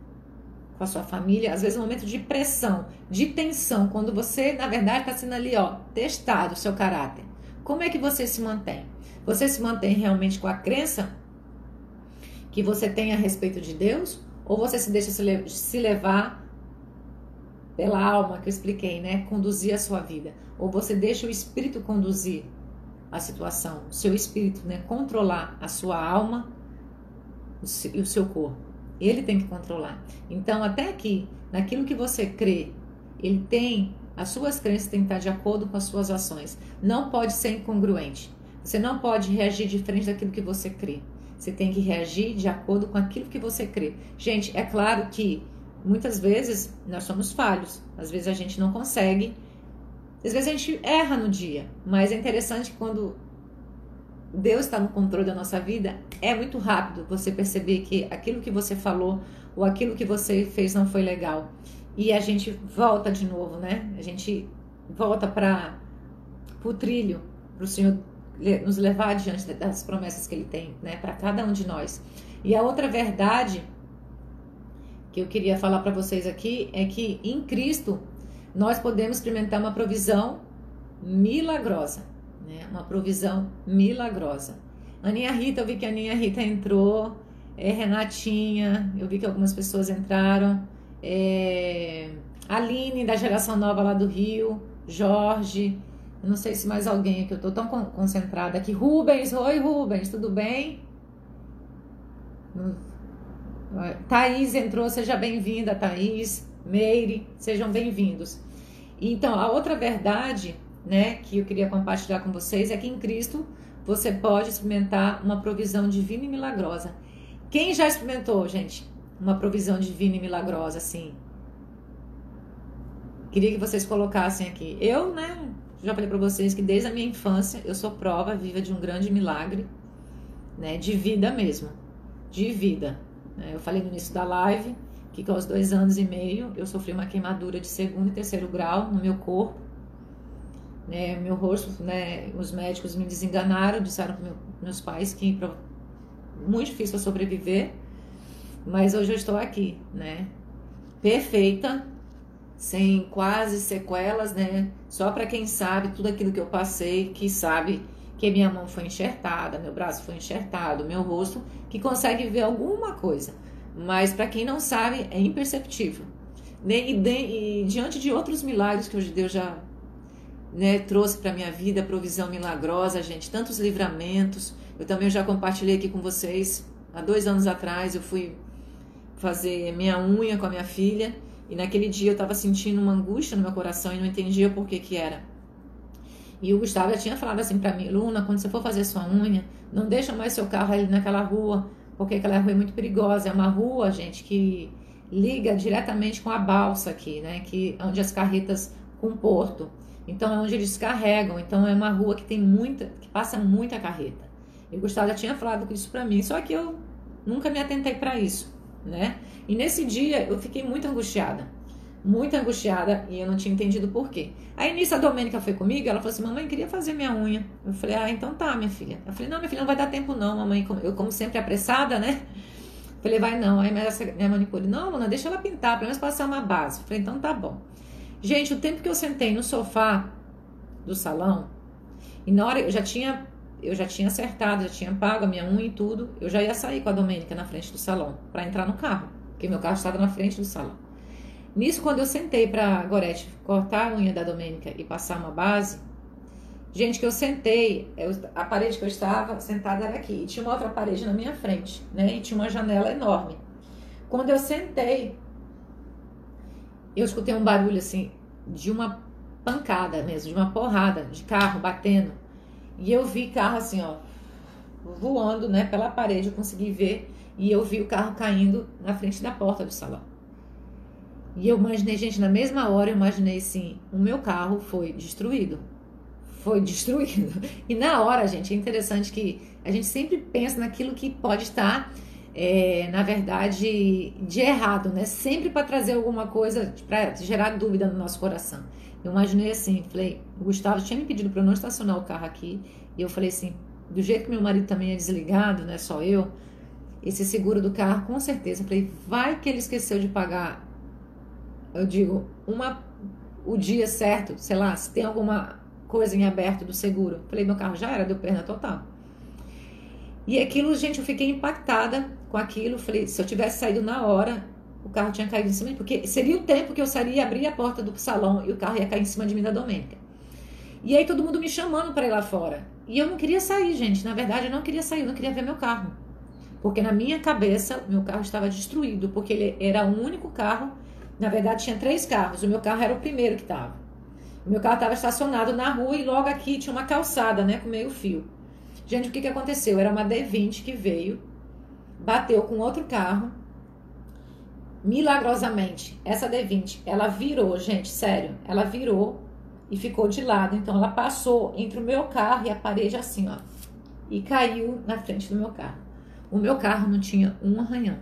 com a sua família, às vezes um momento de pressão, de tensão, quando você, na verdade, está sendo ali, ó, testado o seu caráter. Como é que você se mantém? Você se mantém realmente com a crença que você tem a respeito de Deus? Ou você se deixa se levar pela alma que eu expliquei, né? Conduzir a sua vida. Ou você deixa o Espírito conduzir a situação, o seu Espírito, né? Controlar a sua alma e o seu corpo. Ele tem que controlar. Então, até aqui, naquilo que você crê, ele tem, as suas crenças têm que estar de acordo com as suas ações. Não pode ser incongruente. Você não pode reagir diferente daquilo que você crê. Você tem que reagir de acordo com aquilo que você crê. Gente, é claro que muitas vezes nós somos falhos. Às vezes a gente não consegue. Às vezes a gente erra no dia. Mas é interessante que quando Deus está no controle da nossa vida, é muito rápido você perceber que aquilo que você falou ou aquilo que você fez não foi legal. E a gente volta de novo, né? A gente volta para o trilho, para o Senhor nos levar adiante das promessas que ele tem, né, para cada um de nós. E a outra verdade que eu queria falar para vocês aqui é que em Cristo nós podemos experimentar uma provisão milagrosa, né? Uma provisão milagrosa. Aninha Rita, eu vi que a Aninha Rita entrou, é, Renatinha, eu vi que algumas pessoas entraram, é, Aline da geração nova lá do Rio, Jorge, não sei se mais alguém aqui, eu tô tão concentrada aqui. Rubens, oi Rubens, tudo bem? Thaís entrou, seja bem-vinda, Thaís. Meire, sejam bem-vindos. Então, a outra verdade, né, que eu queria compartilhar com vocês é que em Cristo você pode experimentar uma provisão divina e milagrosa. Quem já experimentou, gente, uma provisão divina e milagrosa assim? Queria que vocês colocassem aqui. Eu, né, já falei para vocês que desde a minha infância eu sou prova viva de um grande milagre, né? De vida mesmo, de vida. Né? Eu falei no início da live que aos dois anos e meio eu sofri uma queimadura de segundo e terceiro grau no meu corpo, né? Meu rosto, né? Os médicos me desenganaram, disseram para meu, meus pais que muito difícil sobreviver, mas hoje eu estou aqui, né? Perfeita, sem quase sequelas, né? Só para quem sabe tudo aquilo que eu passei, que sabe que minha mão foi enxertada, meu braço foi enxertado, meu rosto, que consegue ver alguma coisa. Mas para quem não sabe, é imperceptível. E, e, diante de outros milagres que hoje Deus já né, trouxe para minha vida, provisão milagrosa, gente, tantos livramentos. Eu também já compartilhei aqui com vocês. Há dois anos atrás eu fui fazer minha unha com a minha filha e naquele dia eu estava sentindo uma angústia no meu coração e não entendia por que que era. E o Gustavo já tinha falado assim para mim, Luna, quando você for fazer sua unha, não deixa mais seu carro ali naquela rua, porque aquela rua é muito perigosa. É uma rua, gente, que liga diretamente com a balsa aqui, né? Que onde as carretas com o porto. Então é onde eles carregam. Então é uma rua que tem muita, que passa muita carreta. E o Gustavo já tinha falado isso para mim, só que eu nunca me atentei para isso né? E nesse dia eu fiquei muito angustiada, muito angustiada e eu não tinha entendido por quê. Aí nisso a Domênica foi comigo, ela falou assim: "Mamãe, queria fazer minha unha". Eu falei: "Ah, então tá, minha filha". Eu falei: "Não, minha filha, não vai dar tempo não, mamãe". Eu como sempre apressada, né? Falei: "Vai não". Aí minha manicure: "Não, Luna, deixa ela pintar, pelo menos passar uma base". Eu falei: "Então tá bom". Gente, o tempo que eu sentei no sofá do salão, e na hora eu já tinha eu já tinha acertado, já tinha pago a minha unha e tudo, eu já ia sair com a Domênica na frente do salão para entrar no carro, porque meu carro estava na frente do salão. Nisso, quando eu sentei para Gorete cortar a unha da Domênica e passar uma base, gente, que eu sentei, eu, a parede que eu estava sentada era aqui, e tinha uma outra parede na minha frente, né? E tinha uma janela enorme. Quando eu sentei, eu escutei um barulho assim de uma pancada mesmo, de uma porrada de carro batendo. E eu vi carro assim, ó, voando, né, pela parede, eu consegui ver e eu vi o carro caindo na frente da porta do salão. E eu imaginei, gente, na mesma hora eu imaginei assim, o meu carro foi destruído. Foi destruído. E na hora, gente, é interessante que a gente sempre pensa naquilo que pode estar é, na verdade, de errado, né? Sempre para trazer alguma coisa para gerar dúvida no nosso coração. Eu imaginei assim, falei, o Gustavo tinha me pedido para não estacionar o carro aqui, e eu falei assim, do jeito que meu marido também é desligado, não é só eu, esse seguro do carro, com certeza, eu falei, vai que ele esqueceu de pagar, eu digo, uma o dia certo, sei lá, se tem alguma coisa em aberto do seguro. Eu falei, meu carro já era, deu perna total. E aquilo, gente, eu fiquei impactada com aquilo. Falei, se eu tivesse saído na hora, o carro tinha caído em cima de mim, porque seria o tempo que eu sairia e abrir a porta do salão e o carro ia cair em cima de mim da Domênica. E aí todo mundo me chamando para ir lá fora. E eu não queria sair, gente. Na verdade, eu não queria sair, eu não queria ver meu carro. Porque na minha cabeça, meu carro estava destruído, porque ele era o único carro. Na verdade, tinha três carros. O meu carro era o primeiro que estava. O meu carro estava estacionado na rua e logo aqui tinha uma calçada, né, com meio fio. Gente, o que, que aconteceu? Era uma D20 que veio, bateu com outro carro. Milagrosamente, essa D20, ela virou, gente, sério, ela virou e ficou de lado. Então, ela passou entre o meu carro e a parede assim, ó, e caiu na frente do meu carro. O meu carro não tinha um arranhão.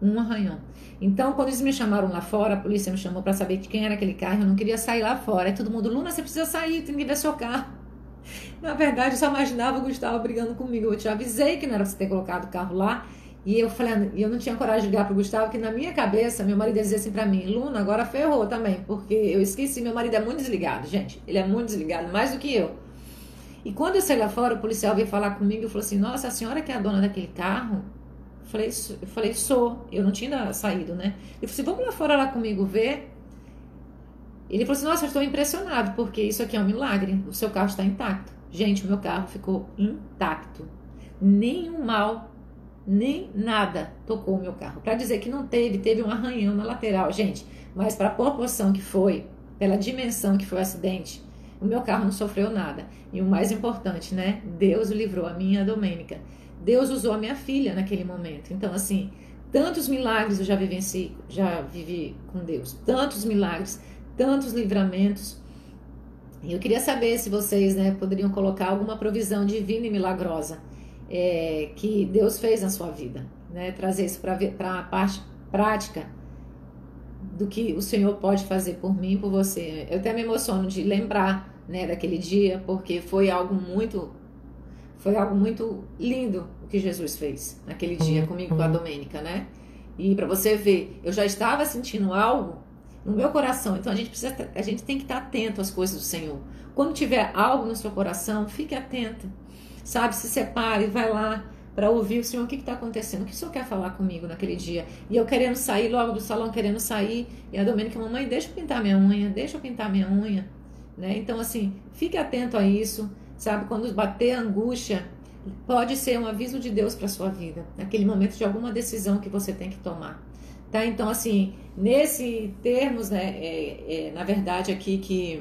Um arranhão. Então, quando eles me chamaram lá fora, a polícia me chamou para saber de quem era aquele carro, eu não queria sair lá fora. Aí todo mundo, Luna, você precisa sair, tem que ver seu carro. Na verdade, eu só imaginava o Gustavo brigando comigo. Eu te avisei que não era pra você ter colocado o carro lá. E eu falei, eu não tinha coragem de ligar pro Gustavo, que na minha cabeça, meu marido dizia assim pra mim, Luna, agora ferrou também, porque eu esqueci, meu marido é muito desligado, gente. Ele é muito desligado, mais do que eu. E quando eu saí lá fora, o policial veio falar comigo e falou assim: Nossa, a senhora que é a dona daquele carro? Eu falei, eu falei, sou. Eu não tinha saído, né? Ele falou assim: Vamos lá fora lá comigo ver. Ele falou assim: Nossa, eu estou impressionado, porque isso aqui é um milagre. O seu carro está intacto. Gente, o meu carro ficou intacto. Nenhum mal, nem nada tocou o meu carro. Para dizer que não teve, teve um arranhão na lateral, gente. Mas para a proporção que foi, pela dimensão que foi o acidente, o meu carro não sofreu nada. E o mais importante, né? Deus livrou a minha Domênica. Deus usou a minha filha naquele momento. Então, assim, tantos milagres eu já vivenci, já vivi com Deus. Tantos milagres tantos livramentos. Eu queria saber se vocês né, poderiam colocar alguma provisão divina e milagrosa é, que Deus fez na sua vida. Né? Trazer isso para a parte prática do que o Senhor pode fazer por mim e por você. Eu até me emociono de lembrar né, daquele dia, porque foi algo muito foi algo muito lindo o que Jesus fez naquele dia comigo com a Domênica, né? E para você ver, eu já estava sentindo algo no meu coração. Então a gente precisa, a gente tem que estar atento às coisas do Senhor. Quando tiver algo no seu coração, fique atento. Sabe, se separe, vai lá para ouvir o Senhor, o que está acontecendo? O que o Senhor quer falar comigo naquele dia? E eu querendo sair logo do salão, querendo sair, e a Domênica, mamãe, deixa eu pintar minha unha, deixa eu pintar minha unha. Né? Então, assim, fique atento a isso, sabe? Quando bater a angústia, pode ser um aviso de Deus para sua vida, naquele momento de alguma decisão que você tem que tomar. Tá? Então, assim, nesse termos, né, é, é, na verdade, aqui que.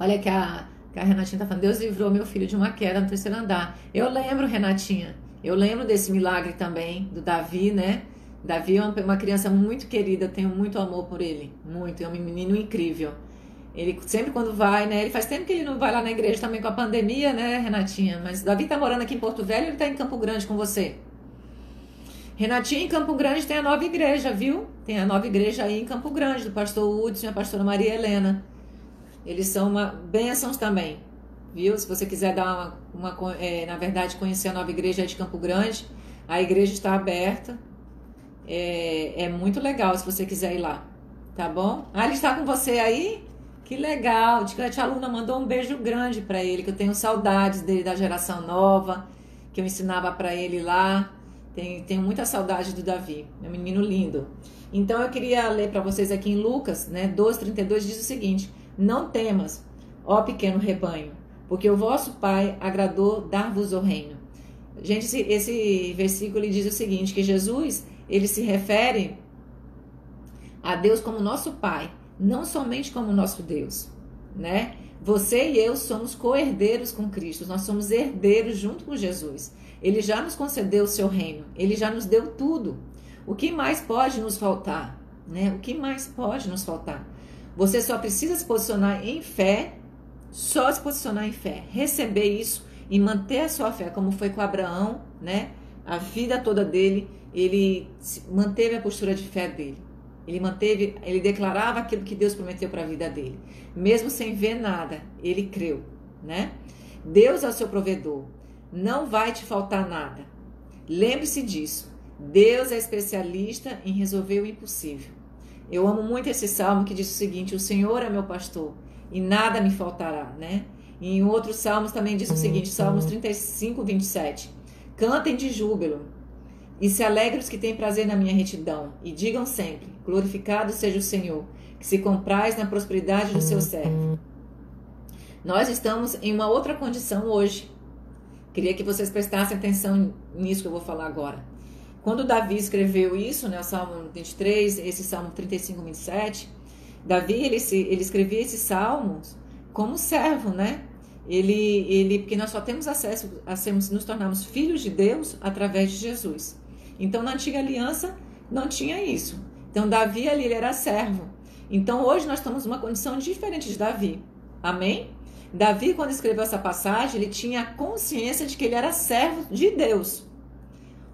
Olha que a, que a Renatinha tá falando, Deus livrou meu filho de uma queda no terceiro andar. Eu lembro, Renatinha, eu lembro desse milagre também, do Davi, né? Davi é uma criança muito querida, tenho muito amor por ele, muito, é um menino incrível. Ele sempre quando vai, né? Ele faz tempo que ele não vai lá na igreja também com a pandemia, né, Renatinha? Mas Davi tá morando aqui em Porto Velho, ele tá em Campo Grande com você. Renatinha, em Campo Grande, tem a nova igreja, viu? Tem a nova igreja aí em Campo Grande, do pastor Hudson e a pastora Maria Helena. Eles são uma bênçãos também, viu? Se você quiser dar uma, uma é, na verdade, conhecer a nova igreja de Campo Grande, a igreja está aberta. É, é muito legal se você quiser ir lá. tá bom? Ah, ele está com você aí? Que legal. A tia aluna mandou um beijo grande para ele, que eu tenho saudades dele da geração nova, que eu ensinava para ele lá. Tenho, tenho muita saudade do Davi, meu menino lindo. Então eu queria ler para vocês aqui em Lucas, né, 12:32 diz o seguinte: Não temas, ó pequeno rebanho, porque o vosso Pai agradou dar-vos o reino. Gente, esse, esse versículo diz o seguinte, que Jesus, ele se refere a Deus como nosso Pai, não somente como nosso Deus, né? Você e eu somos co-herdeiros com Cristo, nós somos herdeiros junto com Jesus. Ele já nos concedeu o seu reino, ele já nos deu tudo. O que mais pode nos faltar? Né? O que mais pode nos faltar? Você só precisa se posicionar em fé, só se posicionar em fé, receber isso e manter a sua fé, como foi com Abraão, né? A vida toda dele, ele manteve a postura de fé dele. Ele manteve, ele declarava aquilo que Deus prometeu para a vida dele. Mesmo sem ver nada, ele creu, né? Deus é o seu provedor. Não vai te faltar nada. Lembre-se disso. Deus é especialista em resolver o impossível. Eu amo muito esse salmo que diz o seguinte: O Senhor é meu pastor e nada me faltará, né? E em outros salmos também diz o seguinte, Salmos 35, 27. Cantem de júbilo e se alegrem os que têm prazer na minha retidão, e digam sempre: Glorificado seja o Senhor, que se compraz na prosperidade do seu servo. Nós estamos em uma outra condição hoje. Queria que vocês prestassem atenção nisso que eu vou falar agora. Quando Davi escreveu isso, né, o Salmo 23, esse Salmo 35, 27, Davi ele, ele escrevia esses salmos como servo, né? Ele, ele, porque nós só temos acesso a sermos, nos tornarmos filhos de Deus através de Jesus. Então, na antiga aliança, não tinha isso. Então, Davi ali ele era servo. Então, hoje nós estamos numa condição diferente de Davi. Amém? Davi, quando escreveu essa passagem, ele tinha consciência de que ele era servo de Deus.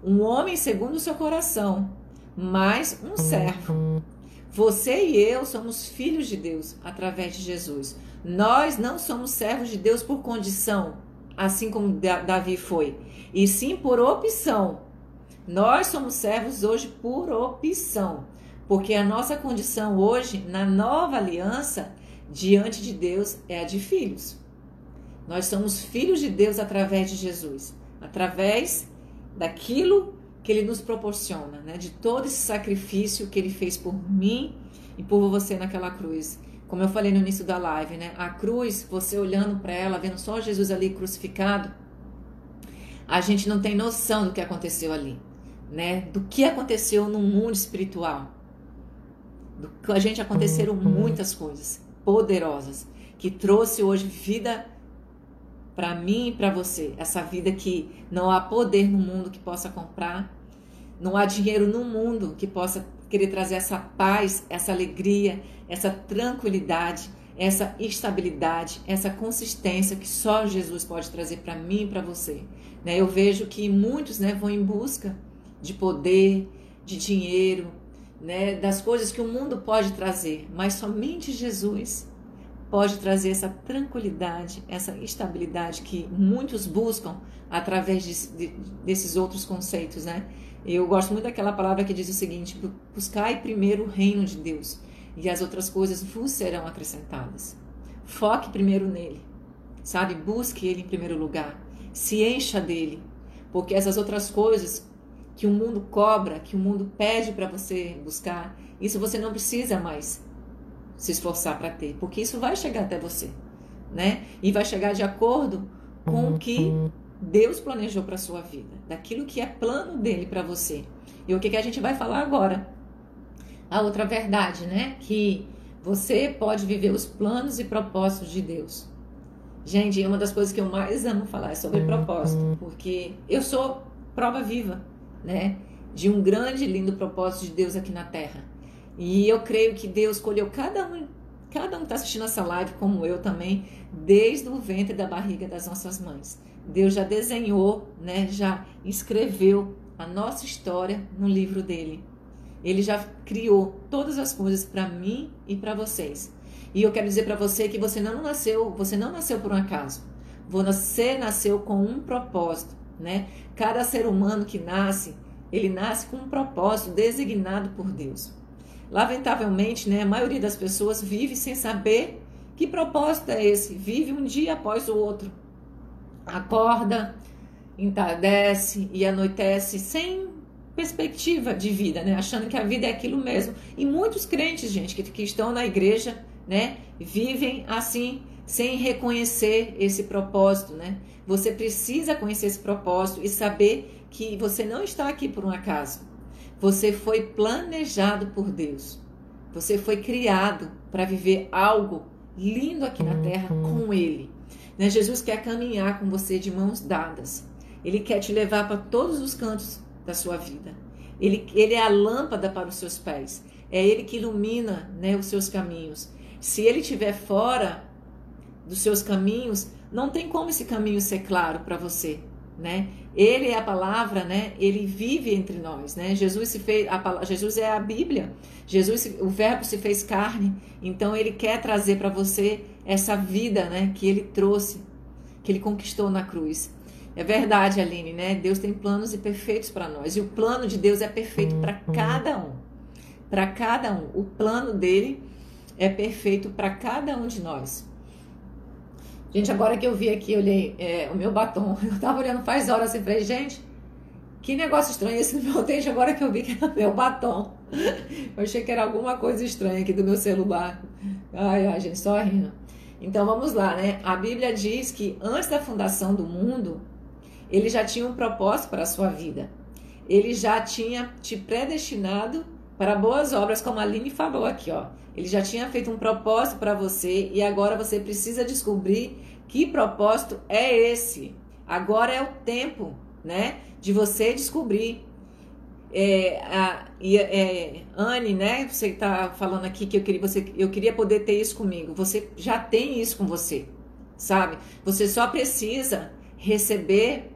Um homem segundo o seu coração, mas um servo. Você e eu somos filhos de Deus através de Jesus. Nós não somos servos de Deus por condição, assim como Davi foi, e sim por opção. Nós somos servos hoje por opção, porque a nossa condição hoje, na nova aliança, diante de Deus, é a de filhos. Nós somos filhos de Deus através de Jesus, através daquilo que ele nos proporciona, né? de todo esse sacrifício que ele fez por mim e por você naquela cruz. Como eu falei no início da live, né? A cruz, você olhando para ela, vendo só Jesus ali crucificado, a gente não tem noção do que aconteceu ali, né? Do que aconteceu no mundo espiritual. Do que a gente aconteceram muitas coisas poderosas que trouxe hoje vida para mim e para você. Essa vida que não há poder no mundo que possa comprar, não há dinheiro no mundo que possa querer trazer essa paz, essa alegria, essa tranquilidade, essa estabilidade, essa consistência que só Jesus pode trazer para mim e para você. Né? Eu vejo que muitos né, vão em busca de poder, de dinheiro, né, das coisas que o mundo pode trazer, mas somente Jesus pode trazer essa tranquilidade, essa estabilidade que muitos buscam através de, de, desses outros conceitos, né? Eu gosto muito daquela palavra que diz o seguinte: buscai primeiro o reino de Deus e as outras coisas vos serão acrescentadas. Foque primeiro nele, sabe? Busque ele em primeiro lugar, se encha dele, porque essas outras coisas que o mundo cobra, que o mundo pede para você buscar, isso você não precisa mais se esforçar para ter, porque isso vai chegar até você, né? E vai chegar de acordo com o que Deus planejou para sua vida, daquilo que é plano dele para você. E o que, que a gente vai falar agora? A outra verdade, né? Que você pode viver os planos e propósitos de Deus. Gente, uma das coisas que eu mais amo falar é sobre propósito, porque eu sou prova viva, né? De um grande e lindo propósito de Deus aqui na Terra. E eu creio que Deus escolheu cada um, cada um que está assistindo essa live, como eu também, desde o ventre da barriga das nossas mães. Deus já desenhou, né, já escreveu a nossa história no livro dele. Ele já criou todas as coisas para mim e para vocês. E eu quero dizer para você que você não nasceu, você não nasceu por um acaso. Você nasceu com um propósito, né? Cada ser humano que nasce, ele nasce com um propósito designado por Deus. lamentavelmente, né, a maioria das pessoas vive sem saber que propósito é esse. Vive um dia após o outro. Acorda, entardece e anoitece sem perspectiva de vida, né? Achando que a vida é aquilo mesmo. E muitos crentes, gente, que, que estão na igreja, né, vivem assim, sem reconhecer esse propósito, né? Você precisa conhecer esse propósito e saber que você não está aqui por um acaso. Você foi planejado por Deus. Você foi criado para viver algo lindo aqui na terra uhum. com Ele. Né? Jesus quer caminhar com você de mãos dadas. Ele quer te levar para todos os cantos da sua vida. Ele, ele é a lâmpada para os seus pés. É Ele que ilumina né, os seus caminhos. Se Ele estiver fora dos seus caminhos, não tem como esse caminho ser claro para você. Né? Ele é a palavra, né? Ele vive entre nós, né? Jesus se fez, a, Jesus é a Bíblia. Jesus, o Verbo se fez carne. Então ele quer trazer para você essa vida, né? Que ele trouxe, que ele conquistou na cruz. É verdade, Aline, né? Deus tem planos e perfeitos para nós. E o plano de Deus é perfeito para uhum. cada um. Para cada um. O plano dele é perfeito para cada um de nós. Gente, agora que eu vi aqui, olhei é, o meu batom. Eu tava olhando faz horas assim, falei, gente, que negócio estranho esse no meu dente, agora que eu vi que era meu batom. Eu achei que era alguma coisa estranha aqui do meu celular. Ai, ai, gente, só rindo. Então vamos lá, né? A Bíblia diz que antes da fundação do mundo, ele já tinha um propósito para a sua vida. Ele já tinha te predestinado para boas obras, como a Aline falou aqui, ó. Ele já tinha feito um propósito para você e agora você precisa descobrir que propósito é esse. Agora é o tempo, né, de você descobrir. É, a, é, Anne, né? Você está falando aqui que eu queria, você, eu queria poder ter isso comigo. Você já tem isso com você, sabe? Você só precisa receber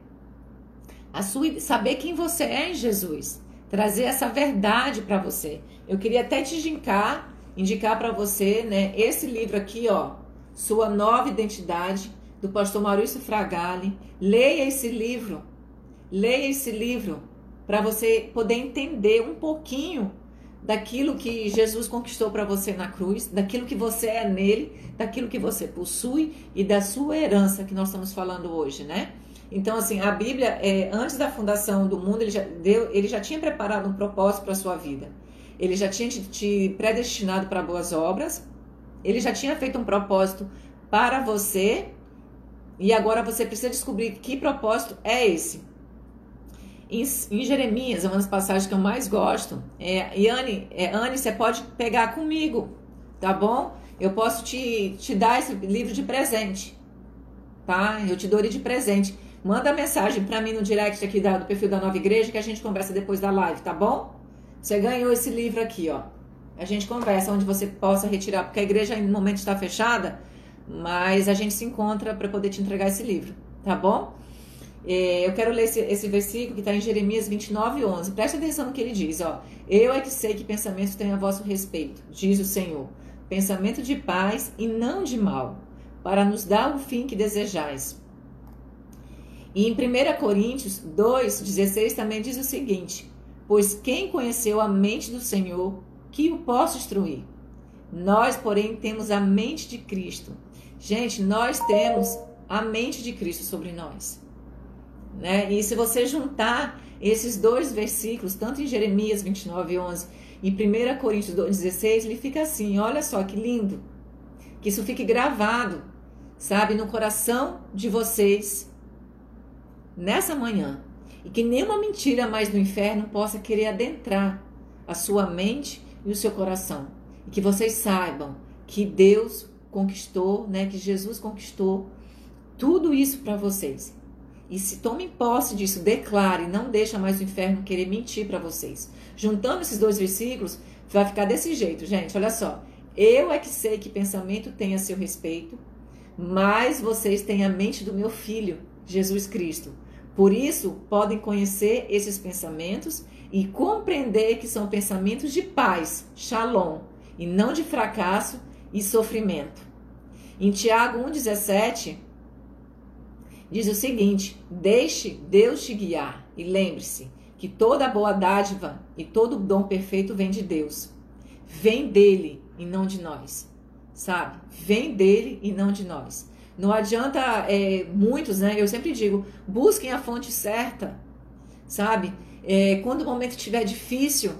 a sua, saber quem você é em Jesus, trazer essa verdade para você. Eu queria até te indicar, indicar para você, né, esse livro aqui, ó, Sua Nova Identidade, do pastor Maurício Fragali. Leia esse livro. Leia esse livro para você poder entender um pouquinho daquilo que Jesus conquistou para você na cruz, daquilo que você é nele, daquilo que você possui e da sua herança que nós estamos falando hoje, né? Então, assim, a Bíblia, é, antes da fundação do mundo, ele já, deu, ele já tinha preparado um propósito para a sua vida. Ele já tinha te, te predestinado para boas obras. Ele já tinha feito um propósito para você. E agora você precisa descobrir que propósito é esse. Em, em Jeremias, é uma das passagens que eu mais gosto. É, e Anne, é, Anne, você pode pegar comigo, tá bom? Eu posso te, te dar esse livro de presente, tá? Eu te dou ele de presente. Manda mensagem para mim no direct aqui do perfil da Nova Igreja que a gente conversa depois da live, tá bom? Você ganhou esse livro aqui, ó. A gente conversa onde você possa retirar, porque a igreja no momento está fechada, mas a gente se encontra para poder te entregar esse livro, tá bom? É, eu quero ler esse, esse versículo que está em Jeremias 29, 11. Preste atenção no que ele diz, ó. Eu é que sei que pensamentos têm a vosso respeito, diz o Senhor. Pensamento de paz e não de mal, para nos dar o fim que desejais. E em 1 Coríntios 2,16 também diz o seguinte: Pois quem conheceu a mente do Senhor, que o possa instruir? Nós, porém, temos a mente de Cristo. Gente, nós temos a mente de Cristo sobre nós. Né? E se você juntar esses dois versículos, tanto em Jeremias 29, 11 e 1 Coríntios 2,16, ele fica assim: olha só que lindo. Que isso fique gravado, sabe, no coração de vocês nessa manhã e que nenhuma mentira mais do inferno possa querer adentrar a sua mente e o seu coração. E que vocês saibam que Deus conquistou, né, que Jesus conquistou tudo isso para vocês. E se tomem posse disso, declare, não deixa mais o inferno querer mentir para vocês. Juntando esses dois versículos, vai ficar desse jeito, gente. Olha só. Eu é que sei que pensamento tem a seu respeito, mas vocês têm a mente do meu filho, Jesus Cristo. Por isso, podem conhecer esses pensamentos e compreender que são pensamentos de paz, shalom, e não de fracasso e sofrimento. Em Tiago 1,17, diz o seguinte: Deixe Deus te guiar e lembre-se que toda boa dádiva e todo dom perfeito vem de Deus. vem dele e não de nós, sabe? Vem dele e não de nós. Não adianta é, muitos, né? Eu sempre digo, busquem a fonte certa, sabe? É, quando o momento estiver difícil,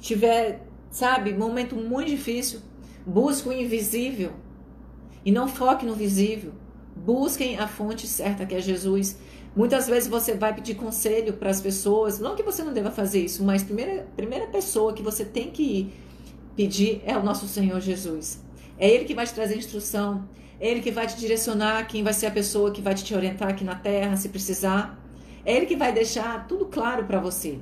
tiver, sabe, momento muito difícil, busque o invisível e não foque no visível. Busquem a fonte certa que é Jesus. Muitas vezes você vai pedir conselho para as pessoas, não que você não deva fazer isso, mas primeira, primeira pessoa que você tem que ir pedir é o nosso Senhor Jesus. É Ele que vai te trazer instrução, Ele que vai te direcionar quem vai ser a pessoa que vai te orientar aqui na terra, se precisar. É Ele que vai deixar tudo claro para você,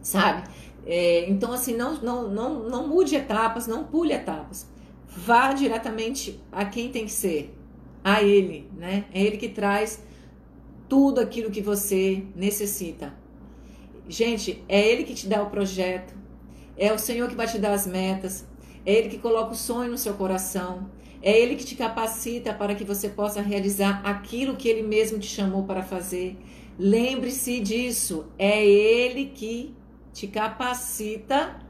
sabe? É, então, assim, não, não, não, não mude etapas, não pule etapas. Vá diretamente a quem tem que ser, a Ele, né? É Ele que traz tudo aquilo que você necessita. Gente, é Ele que te dá o projeto, é o Senhor que vai te dar as metas, é Ele que coloca o sonho no seu coração, é Ele que te capacita para que você possa realizar aquilo que Ele mesmo te chamou para fazer. Lembre-se disso, é Ele que te capacita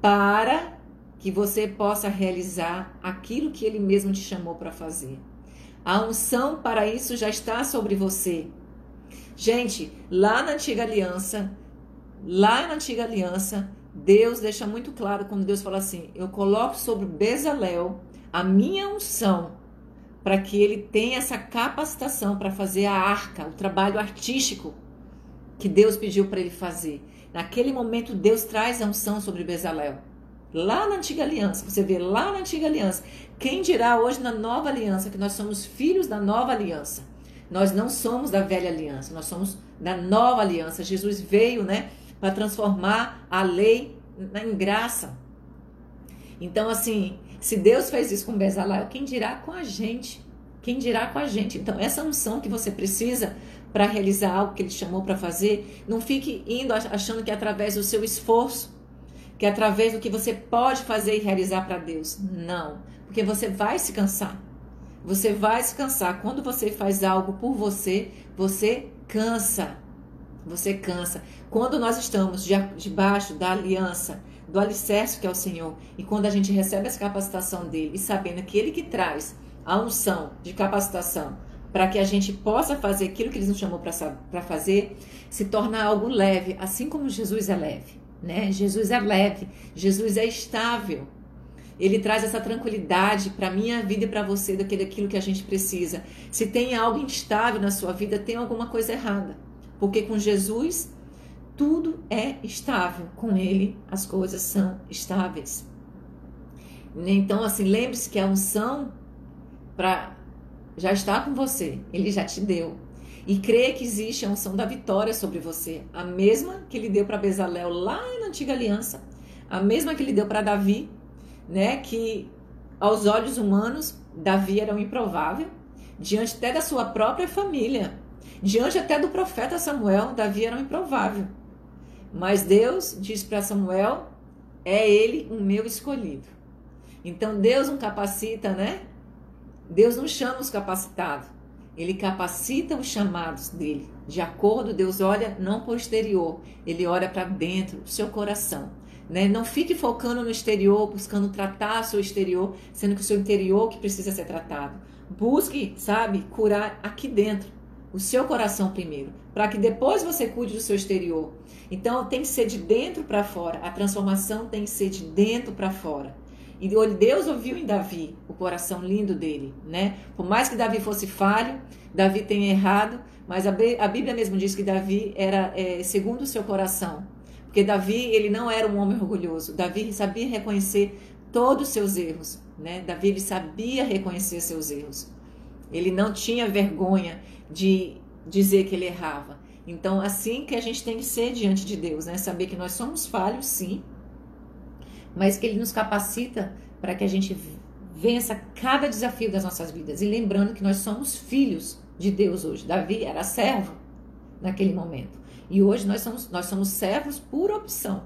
para que você possa realizar aquilo que Ele mesmo te chamou para fazer. A unção para isso já está sobre você. Gente, lá na antiga aliança, lá na antiga aliança, Deus deixa muito claro quando Deus fala assim: Eu coloco sobre Bezalel a minha unção para que ele tenha essa capacitação para fazer a arca, o trabalho artístico que Deus pediu para ele fazer. Naquele momento, Deus traz a unção sobre Bezalel. Lá na antiga aliança, você vê lá na antiga aliança. Quem dirá hoje na nova aliança que nós somos filhos da nova aliança? Nós não somos da velha aliança, nós somos da nova aliança. Jesus veio, né, para transformar a lei em graça. Então, assim, se Deus fez isso com Bezalel, quem dirá com a gente? Quem dirá com a gente? Então, essa unção que você precisa para realizar algo que ele chamou para fazer, não fique indo achando que é através do seu esforço, que é através do que você pode fazer e realizar para Deus. Não, porque você vai se cansar. Você vai se cansar. Quando você faz algo por você, você cansa. Você cansa. Quando nós estamos debaixo da aliança, do alicerce que é o Senhor. E quando a gente recebe essa capacitação dele e sabendo que ele que traz a unção de capacitação para que a gente possa fazer aquilo que ele nos chamou para fazer, se torna algo leve, assim como Jesus é leve. Né? Jesus é leve, Jesus é estável. Ele traz essa tranquilidade para a minha vida e para você daquilo que a gente precisa. Se tem algo instável na sua vida, tem alguma coisa errada. Porque com Jesus tudo é estável. Com ele as coisas são estáveis. Então, assim, lembre-se que a unção para já está com você, ele já te deu. E creia que existe a unção da vitória sobre você, a mesma que ele deu para Bezalel lá na antiga aliança, a mesma que ele deu para Davi, né, que aos olhos humanos Davi era um improvável, diante até da sua própria família, diante até do profeta Samuel, Davi era um improvável. Mas Deus diz para Samuel: é ele o meu escolhido. Então Deus não capacita, né? Deus não chama os capacitados. Ele capacita os chamados dele. De acordo, Deus olha não para o exterior, ele olha para dentro, do seu coração. Né? Não fique focando no exterior, buscando tratar o seu exterior, sendo que o seu interior que precisa ser tratado. Busque, sabe, curar aqui dentro, o seu coração primeiro, para que depois você cuide do seu exterior. Então tem que ser de dentro para fora. A transformação tem que ser de dentro para fora. E Deus ouviu em Davi o coração lindo dele, né? Por mais que Davi fosse falho, Davi tenha errado, mas a, Bíblia mesmo diz que Davi era é, segundo o seu coração. Porque Davi, ele não era um homem orgulhoso. Davi sabia reconhecer todos os seus erros, né? Davi ele sabia reconhecer seus erros. Ele não tinha vergonha de dizer que ele errava. Então, assim que a gente tem que ser diante de Deus, né? Saber que nós somos falhos, sim, mas que Ele nos capacita para que a gente vença cada desafio das nossas vidas. E lembrando que nós somos filhos de Deus hoje. Davi era servo naquele momento. E hoje nós somos, nós somos servos por opção.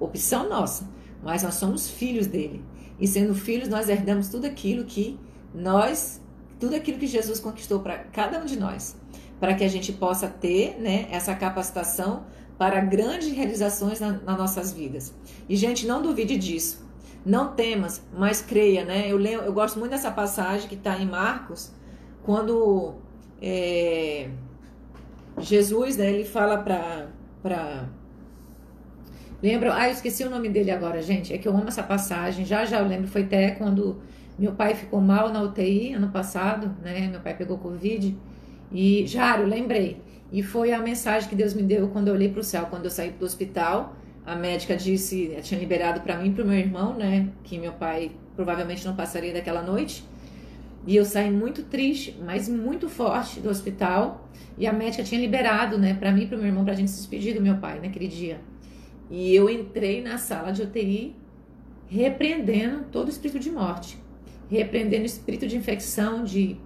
Opção nossa. Mas nós somos filhos dele. E sendo filhos, nós herdamos tudo aquilo que nós, tudo aquilo que Jesus conquistou para cada um de nós para que a gente possa ter né, essa capacitação para grandes realizações na, nas nossas vidas. E, gente, não duvide disso. Não temas, mas creia, né? Eu, lembro, eu gosto muito dessa passagem que está em Marcos, quando é, Jesus, né, ele fala para Lembro, ah, eu esqueci o nome dele agora, gente. É que eu amo essa passagem. Já já eu lembro, foi até quando meu pai ficou mal na UTI ano passado, né? Meu pai pegou Covid. E, Jário, lembrei. E foi a mensagem que Deus me deu quando eu olhei para o céu, quando eu saí do hospital. A médica disse, tinha liberado para mim e para o meu irmão, né? Que meu pai provavelmente não passaria daquela noite. E eu saí muito triste, mas muito forte do hospital. E a médica tinha liberado, né, para mim e para meu irmão, para a gente se despedir do meu pai naquele dia. E eu entrei na sala de UTI repreendendo todo o espírito de morte, repreendendo espírito de infecção, de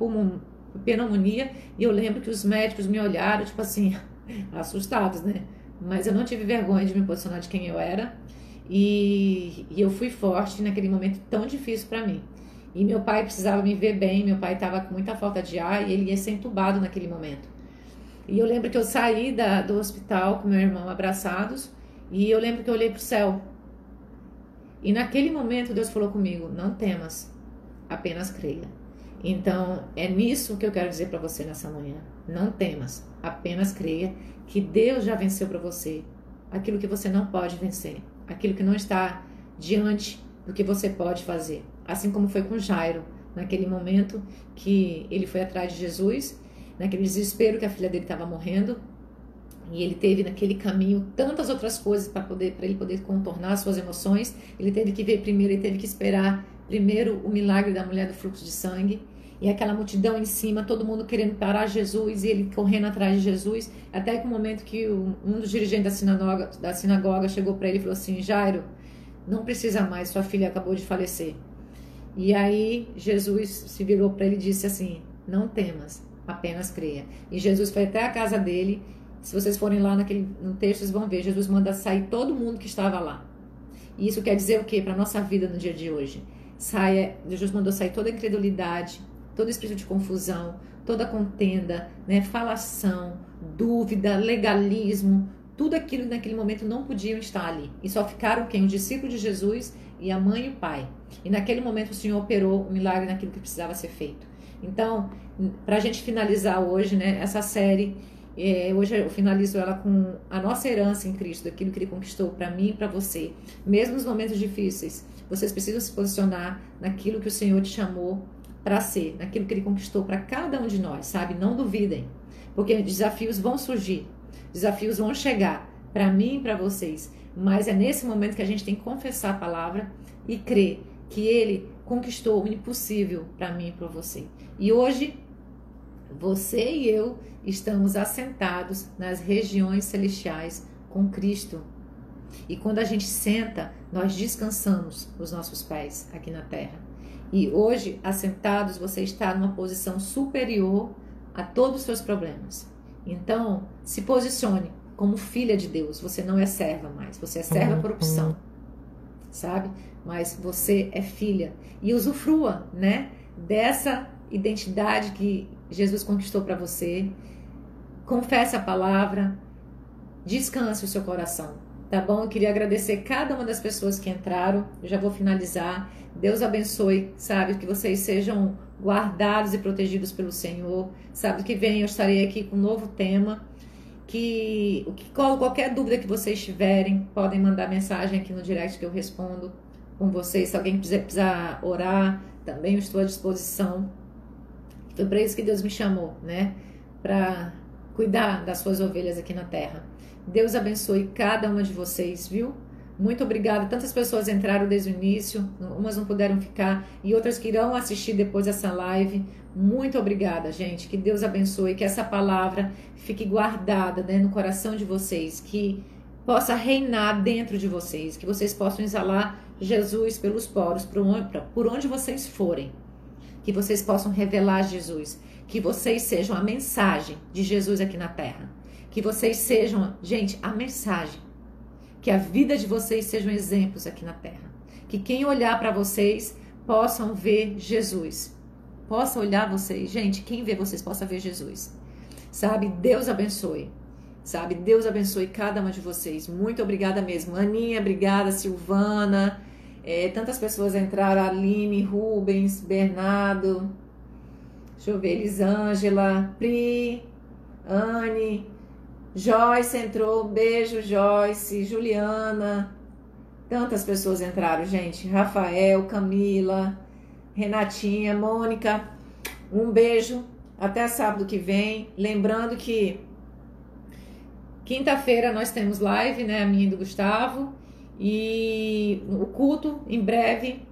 pneumonia. E eu lembro que os médicos me olharam, tipo assim, assustados, né? Mas eu não tive vergonha de me posicionar de quem eu era. E, e eu fui forte naquele momento tão difícil para mim. E meu pai precisava me ver bem, meu pai estava com muita falta de ar e ele ia ser entubado naquele momento. E eu lembro que eu saí da, do hospital com meu irmão abraçados e eu lembro que eu olhei para o céu. E naquele momento Deus falou comigo: Não temas, apenas creia. Então é nisso que eu quero dizer para você nessa manhã. Não temas, apenas creia que Deus já venceu para você aquilo que você não pode vencer, aquilo que não está diante do que você pode fazer. Assim como foi com Jairo, naquele momento que ele foi atrás de Jesus, naquele desespero que a filha dele estava morrendo, e ele teve naquele caminho tantas outras coisas para poder para ele poder contornar suas emoções. Ele teve que ver primeiro, ele teve que esperar primeiro o milagre da mulher do fluxo de sangue e aquela multidão em cima, todo mundo querendo parar Jesus e ele correndo atrás de Jesus, até que o momento que um dos dirigentes da sinagoga, da sinagoga chegou para ele e falou assim: Jairo, não precisa mais, sua filha acabou de falecer. E aí Jesus se virou para ele e disse assim: Não temas, apenas creia. E Jesus foi até a casa dele. Se vocês forem lá naquele, no texto, vocês vão ver: Jesus manda sair todo mundo que estava lá. E isso quer dizer o quê para a nossa vida no dia de hoje? Saia, Jesus mandou sair toda a incredulidade, todo espírito de confusão, toda contenda, né, falação, dúvida, legalismo, tudo aquilo que naquele momento não podiam estar ali. E só ficaram quem? O discípulo de Jesus e a mãe e o pai. E naquele momento o Senhor operou o milagre naquilo que precisava ser feito. Então, para a gente finalizar hoje, né, essa série, é, hoje eu finalizo ela com a nossa herança em Cristo, aquilo que Ele conquistou para mim e para você. Mesmo nos momentos difíceis, vocês precisam se posicionar naquilo que o Senhor te chamou para ser, naquilo que Ele conquistou para cada um de nós, sabe? Não duvidem, porque desafios vão surgir, desafios vão chegar para mim e para vocês. Mas é nesse momento que a gente tem que confessar a palavra e crer que Ele conquistou o impossível para mim e para você. E hoje, você e eu estamos assentados nas regiões celestiais com Cristo. E quando a gente senta, nós descansamos os nossos pés aqui na terra. E hoje, assentados, você está numa posição superior a todos os seus problemas. Então, se posicione como filha de Deus. Você não é serva mais, você é serva por opção, sabe? Mas você é filha e usufrua, né? Dessa identidade que Jesus conquistou para você. Confesse a palavra, descanse o seu coração, tá bom? Eu queria agradecer cada uma das pessoas que entraram. Eu já vou finalizar. Deus abençoe, sabe? Que vocês sejam guardados e protegidos pelo Senhor. Sabe que vem, eu estarei aqui com um novo tema que, que qualquer dúvida que vocês tiverem, podem mandar mensagem aqui no direct que eu respondo com vocês. Se alguém quiser precisar orar, também estou à disposição. Foi para isso que Deus me chamou, né? Para cuidar das suas ovelhas aqui na terra. Deus abençoe cada uma de vocês, viu? Muito obrigada. Tantas pessoas entraram desde o início, umas não puderam ficar e outras que irão assistir depois dessa live. Muito obrigada, gente. Que Deus abençoe, que essa palavra fique guardada né, no coração de vocês, que possa reinar dentro de vocês, que vocês possam exalar Jesus pelos poros, por onde, por onde vocês forem. Que vocês possam revelar Jesus, que vocês sejam a mensagem de Jesus aqui na terra. Que vocês sejam, gente, a mensagem que a vida de vocês sejam exemplos aqui na terra. Que quem olhar para vocês possam ver Jesus. Possa olhar vocês, gente, quem vê vocês possa ver Jesus. Sabe? Deus abençoe. sabe? Deus abençoe cada uma de vocês. Muito obrigada mesmo. Aninha, obrigada. Silvana, é, tantas pessoas entraram: Aline, Rubens, Bernardo. Deixa eu ver, Elisângela, Pri, Anne, Joyce entrou. Beijo, Joyce, Juliana. Tantas pessoas entraram, gente. Rafael, Camila, Renatinha, Mônica. Um beijo. Até sábado que vem. Lembrando que quinta-feira nós temos live, né? A minha e do Gustavo. E o culto, em breve,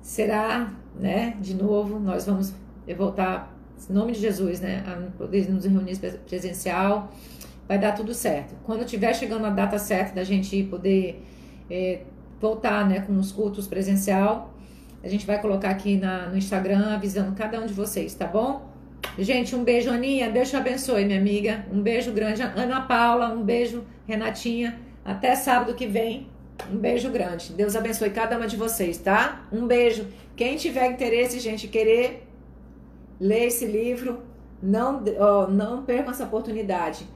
será, né? De novo, nós vamos voltar, em nome de Jesus, né? A poder nos reunir presencial. Vai dar tudo certo. Quando tiver chegando a data certa da gente poder é, voltar, né? Com os cultos presencial, a gente vai colocar aqui na, no Instagram avisando cada um de vocês, tá bom? Gente, um beijo, Aninha. Deus te abençoe, minha amiga. Um beijo grande. Ana Paula, um beijo, Renatinha. Até sábado que vem. Um beijo grande. Deus abençoe cada uma de vocês, tá? Um beijo. Quem tiver interesse, gente, querer ler esse livro, não, oh, não percam essa oportunidade.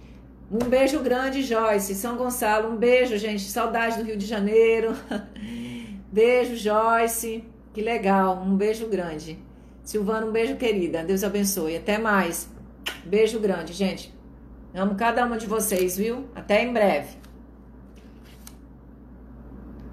Um beijo grande, Joyce. São Gonçalo, um beijo, gente. Saudade do Rio de Janeiro. beijo, Joyce. Que legal. Um beijo grande. Silvana, um beijo, querida. Deus abençoe. Até mais. Beijo grande, gente. Amo cada uma de vocês, viu? Até em breve.